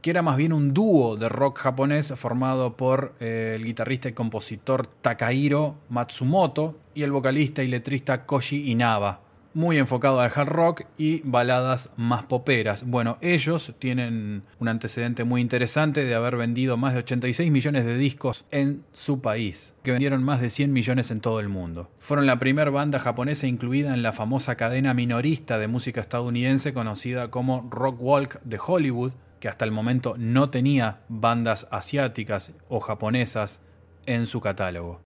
que era más bien un dúo de rock japonés formado por eh, el guitarrista y compositor Takahiro Matsumoto y el vocalista y letrista Koji Inaba. Muy enfocado al hard rock y baladas más poperas. Bueno, ellos tienen un antecedente muy interesante de haber vendido más de 86 millones de discos en su país, que vendieron más de 100 millones en todo el mundo. Fueron la primera banda japonesa incluida en la famosa cadena minorista de música estadounidense conocida como Rock Walk de Hollywood, que hasta el momento no tenía bandas asiáticas o japonesas en su catálogo.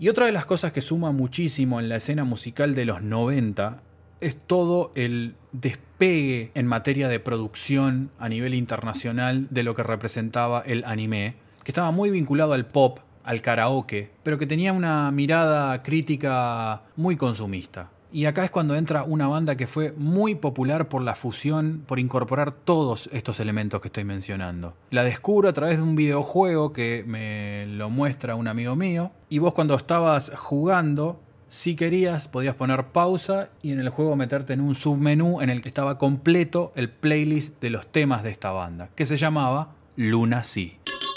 Y otra de las cosas que suma muchísimo en la escena musical de los 90 es todo el despegue en materia de producción a nivel internacional de lo que representaba el anime, que estaba muy vinculado al pop, al karaoke, pero que tenía una mirada crítica muy consumista. Y acá es cuando entra una banda que fue muy popular por la fusión, por incorporar todos estos elementos que estoy mencionando. La descubro a través de un videojuego que me lo muestra un amigo mío. Y vos cuando estabas jugando, si querías, podías poner pausa y en el juego meterte en un submenú en el que estaba completo el playlist de los temas de esta banda, que se llamaba Luna Sea.「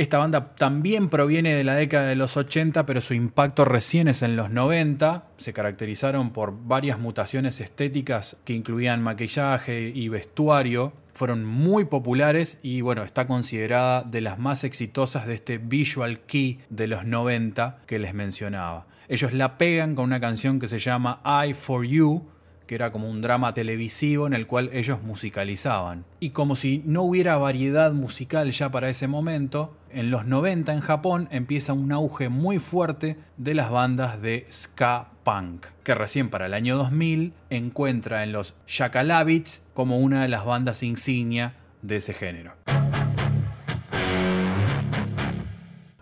Esta banda también proviene de la década de los 80, pero su impacto recién es en los 90. Se caracterizaron por varias mutaciones estéticas que incluían maquillaje y vestuario. Fueron muy populares y bueno, está considerada de las más exitosas de este visual key de los 90 que les mencionaba. Ellos la pegan con una canción que se llama I for You, que era como un drama televisivo en el cual ellos musicalizaban. Y como si no hubiera variedad musical ya para ese momento, en los 90 en Japón empieza un auge muy fuerte de las bandas de ska punk, que recién para el año 2000 encuentra en los Shakalabits como una de las bandas insignia de ese género.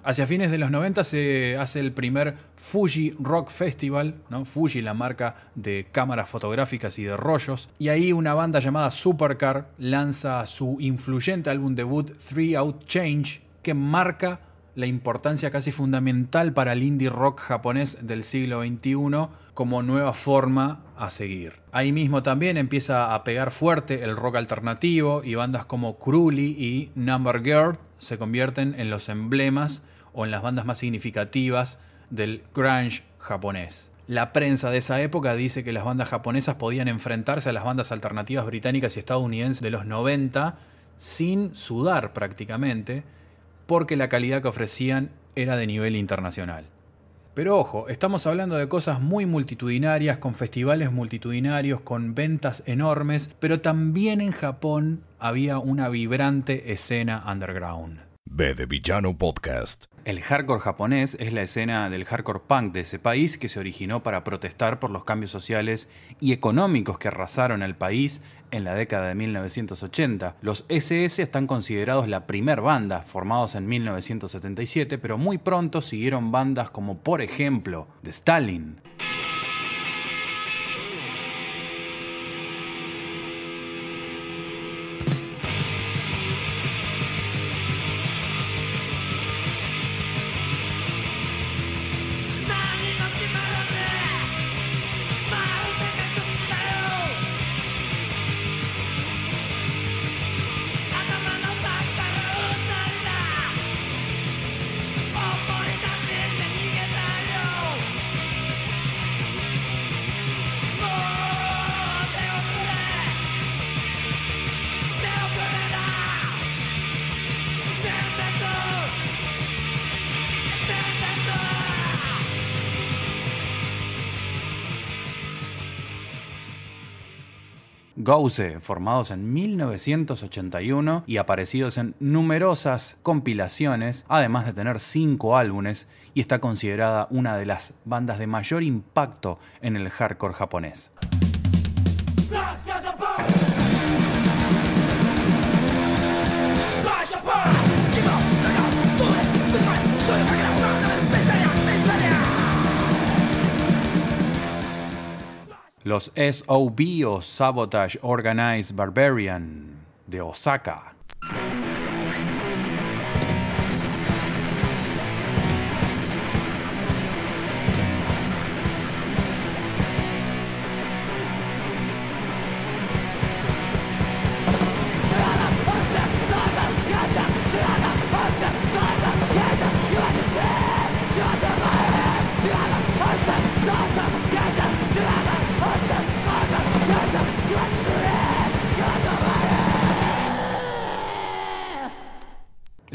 Hacia fines de los 90 se hace el primer Fuji Rock Festival. Fuji, la marca de cámaras fotográficas y de rollos, y ahí una banda llamada Supercar lanza su influyente álbum debut Three Out Change, que marca la importancia casi fundamental para el indie rock japonés del siglo XXI como nueva forma a seguir. Ahí mismo también empieza a pegar fuerte el rock alternativo y bandas como Kruli y Number Girl se convierten en los emblemas o en las bandas más significativas del grunge japonés. La prensa de esa época dice que las bandas japonesas podían enfrentarse a las bandas alternativas británicas y estadounidenses de los 90 sin sudar prácticamente, porque la calidad que ofrecían era de nivel internacional. Pero ojo, estamos hablando de cosas muy multitudinarias, con festivales multitudinarios, con ventas enormes, pero también en Japón había una vibrante escena underground. B de Villano Podcast. El hardcore japonés es la escena del hardcore punk de ese país que se originó para protestar por los cambios sociales y económicos que arrasaron al país en la década de 1980. Los SS están considerados la primer banda, formados en 1977, pero muy pronto siguieron bandas como por ejemplo The Stalin. Gauze, formados en 1981 y aparecidos en numerosas compilaciones, además de tener cinco álbumes, y está considerada una de las bandas de mayor impacto en el hardcore japonés. Los SOB o Sabotage Organized Barbarian de Osaka.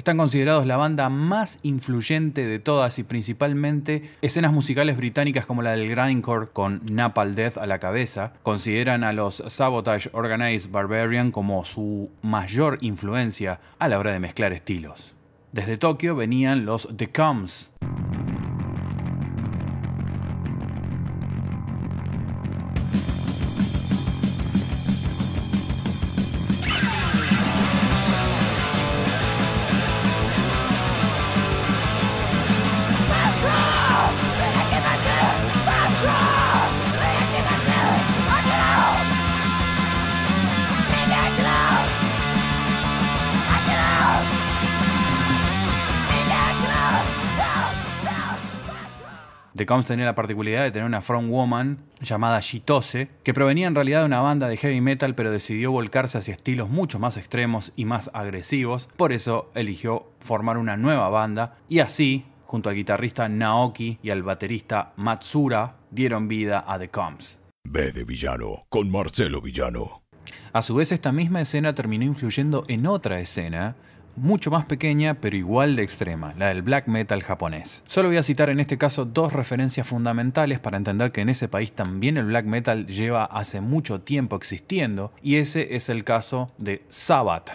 Están considerados la banda más influyente de todas y principalmente escenas musicales británicas como la del grindcore con Napalm Death a la cabeza. Consideran a los Sabotage Organized Barbarian como su mayor influencia a la hora de mezclar estilos. Desde Tokio venían los The Coms, The Coms tenía la particularidad de tener una frontwoman llamada Shitose, que provenía en realidad de una banda de heavy metal, pero decidió volcarse hacia estilos mucho más extremos y más agresivos. Por eso eligió formar una nueva banda y así, junto al guitarrista Naoki y al baterista Matsura, dieron vida a The Coms. B de Villano con Marcelo Villano. A su vez, esta misma escena terminó influyendo en otra escena, mucho más pequeña pero igual de extrema, la del black metal japonés. Solo voy a citar en este caso dos referencias fundamentales para entender que en ese país también el black metal lleva hace mucho tiempo existiendo, y ese es el caso de Sabbath.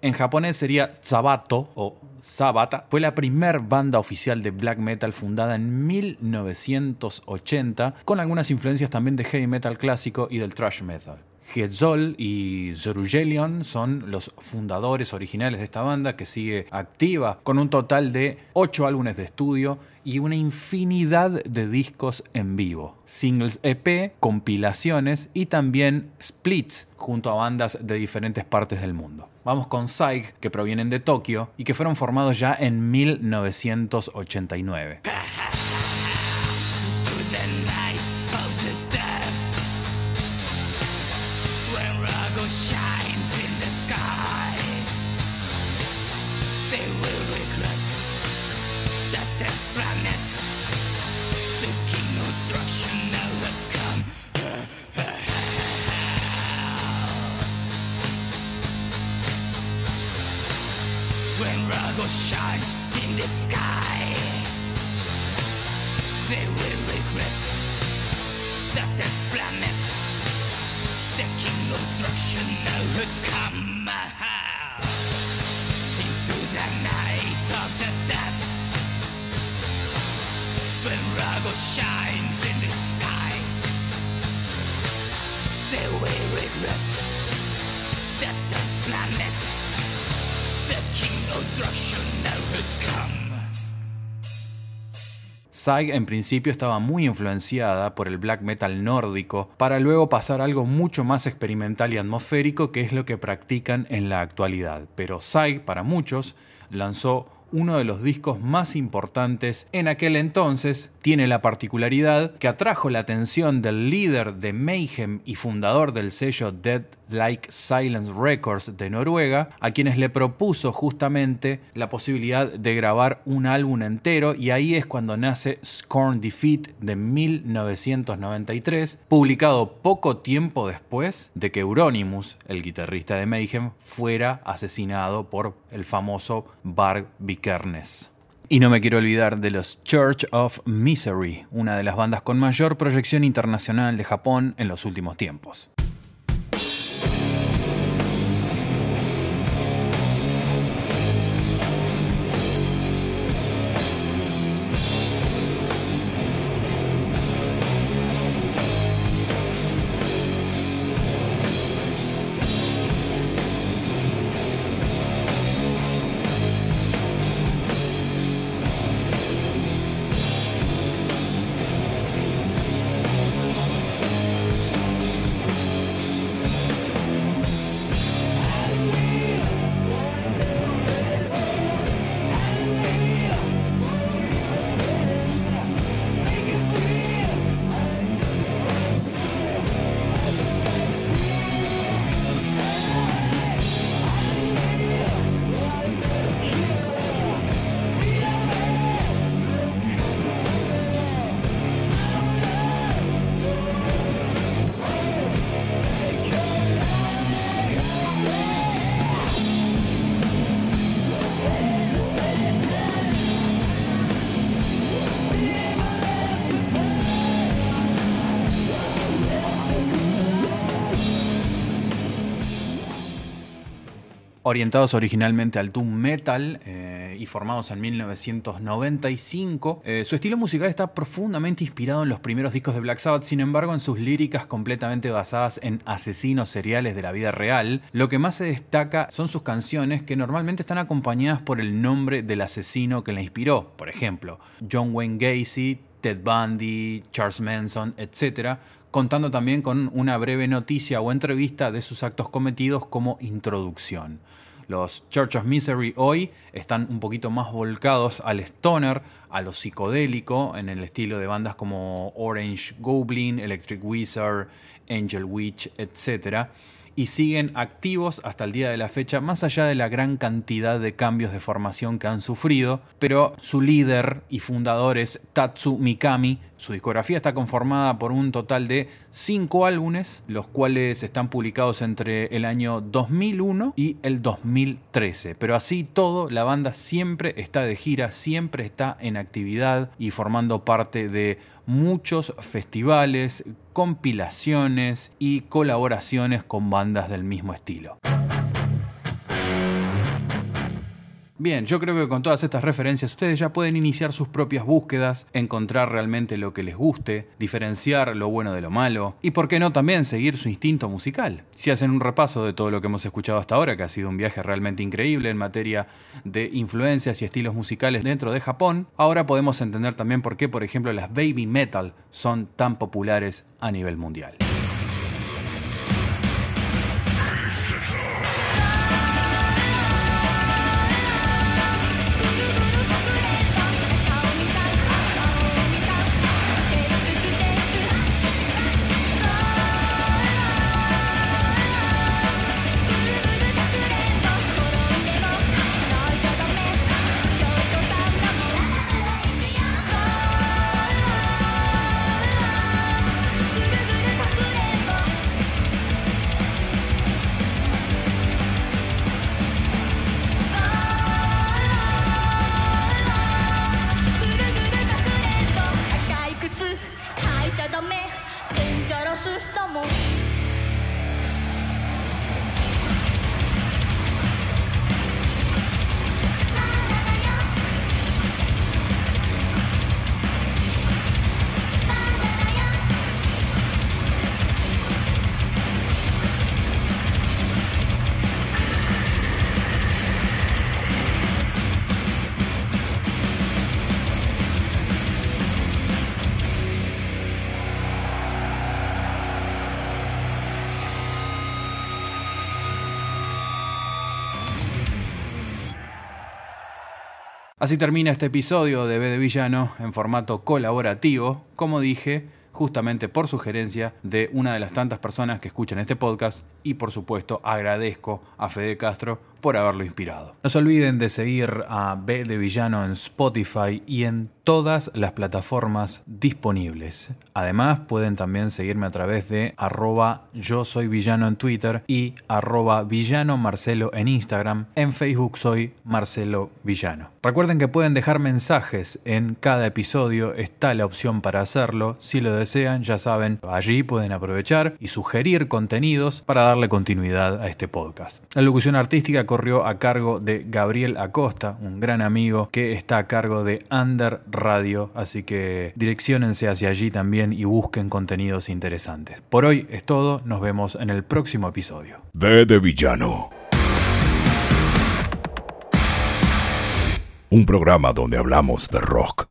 En japonés sería Sabato o Sabata. Fue la primer banda oficial de black metal fundada en 1980, con algunas influencias también de heavy metal clásico y del thrash metal. Hetzol y Zorugelion son los fundadores originales de esta banda que sigue activa con un total de 8 álbumes de estudio y una infinidad de discos en vivo, singles EP, compilaciones y también splits junto a bandas de diferentes partes del mundo. Vamos con Psych, que provienen de Tokio y que fueron formados ya en 1989. Shines in the sky they will regret that this planet, the king of destruction, now has come uh-huh, into the night of the death. When Rago shines in the sky, they will regret that this planet, Psy en principio estaba muy influenciada por el black metal nórdico, para luego pasar a algo mucho más experimental y atmosférico que es lo que practican en la actualidad. Pero Psy, para muchos, lanzó uno de los discos más importantes en aquel entonces, tiene la particularidad que atrajo la atención del líder de Mayhem y fundador del sello Dead Like Silence Records de Noruega, a quienes le propuso justamente la posibilidad de grabar un álbum entero y ahí es cuando nace Scorn Defeat de 1993, publicado poco tiempo después de que Euronymous, el guitarrista de Mayhem, fuera asesinado por el famoso Varg Y no me quiero olvidar de los Church of Misery, una de las bandas con mayor proyección internacional de Japón en los últimos tiempos. Orientados originalmente al doom metal eh, y formados en 1995. Eh, su estilo musical está profundamente inspirado en los primeros discos de Black Sabbath, sin embargo en sus líricas completamente basadas en asesinos seriales de la vida real, lo que más se destaca son sus canciones que normalmente están acompañadas por el nombre del asesino que la inspiró, por ejemplo, John Wayne Gacy, Ted Bundy, Charles Manson, etc., contando también con una breve noticia o entrevista de sus actos cometidos como introducción. Los Church of Misery hoy están un poquito más volcados al stoner, a lo psicodélico, en el estilo de bandas como Orange Goblin, Electric Wizard, Angel Witch, etc. Y siguen activos hasta el día de la fecha, más allá de la gran cantidad de cambios de formación que han sufrido. Pero su líder y fundador es Tatsu Mikami. Su discografía está conformada por un total de cinco álbumes, los cuales están publicados entre el año 2001 y el 2013. Pero así todo, la banda siempre está de gira, siempre está en actividad y formando parte de muchos festivales, compilaciones y colaboraciones con bandas del mismo estilo. Bien, yo creo que con todas estas referencias ustedes ya pueden iniciar sus propias búsquedas, encontrar realmente lo que les guste, diferenciar lo bueno de lo malo y por qué no también seguir su instinto musical. Si hacen un repaso de todo lo que hemos escuchado hasta ahora, que ha sido un viaje realmente increíble en materia de influencias y estilos musicales dentro de Japón, ahora podemos entender también por qué, por ejemplo, las baby metal son tan populares a nivel mundial. Así termina este episodio de B de Villano en formato colaborativo, como dije, justamente por sugerencia de una de las tantas personas que escuchan este podcast. Y por supuesto agradezco a Fede Castro por haberlo inspirado. No se olviden de seguir a B de Villano en Spotify y en todas las plataformas disponibles. Además pueden también seguirme a través de arroba yo soy villano en Twitter y arroba villano Marcelo en Instagram. En Facebook soy Marcelo Villano. Recuerden que pueden dejar mensajes en cada episodio, está la opción para hacerlo. Si lo desean, ya saben, allí pueden aprovechar y sugerir contenidos para darle continuidad a este podcast. La locución artística corrió a cargo de Gabriel Acosta, un gran amigo que está a cargo de Under Radio, así que direcciónense hacia allí también y busquen contenidos interesantes. Por hoy es todo, nos vemos en el próximo episodio. B de Villano. Un programa donde hablamos de rock,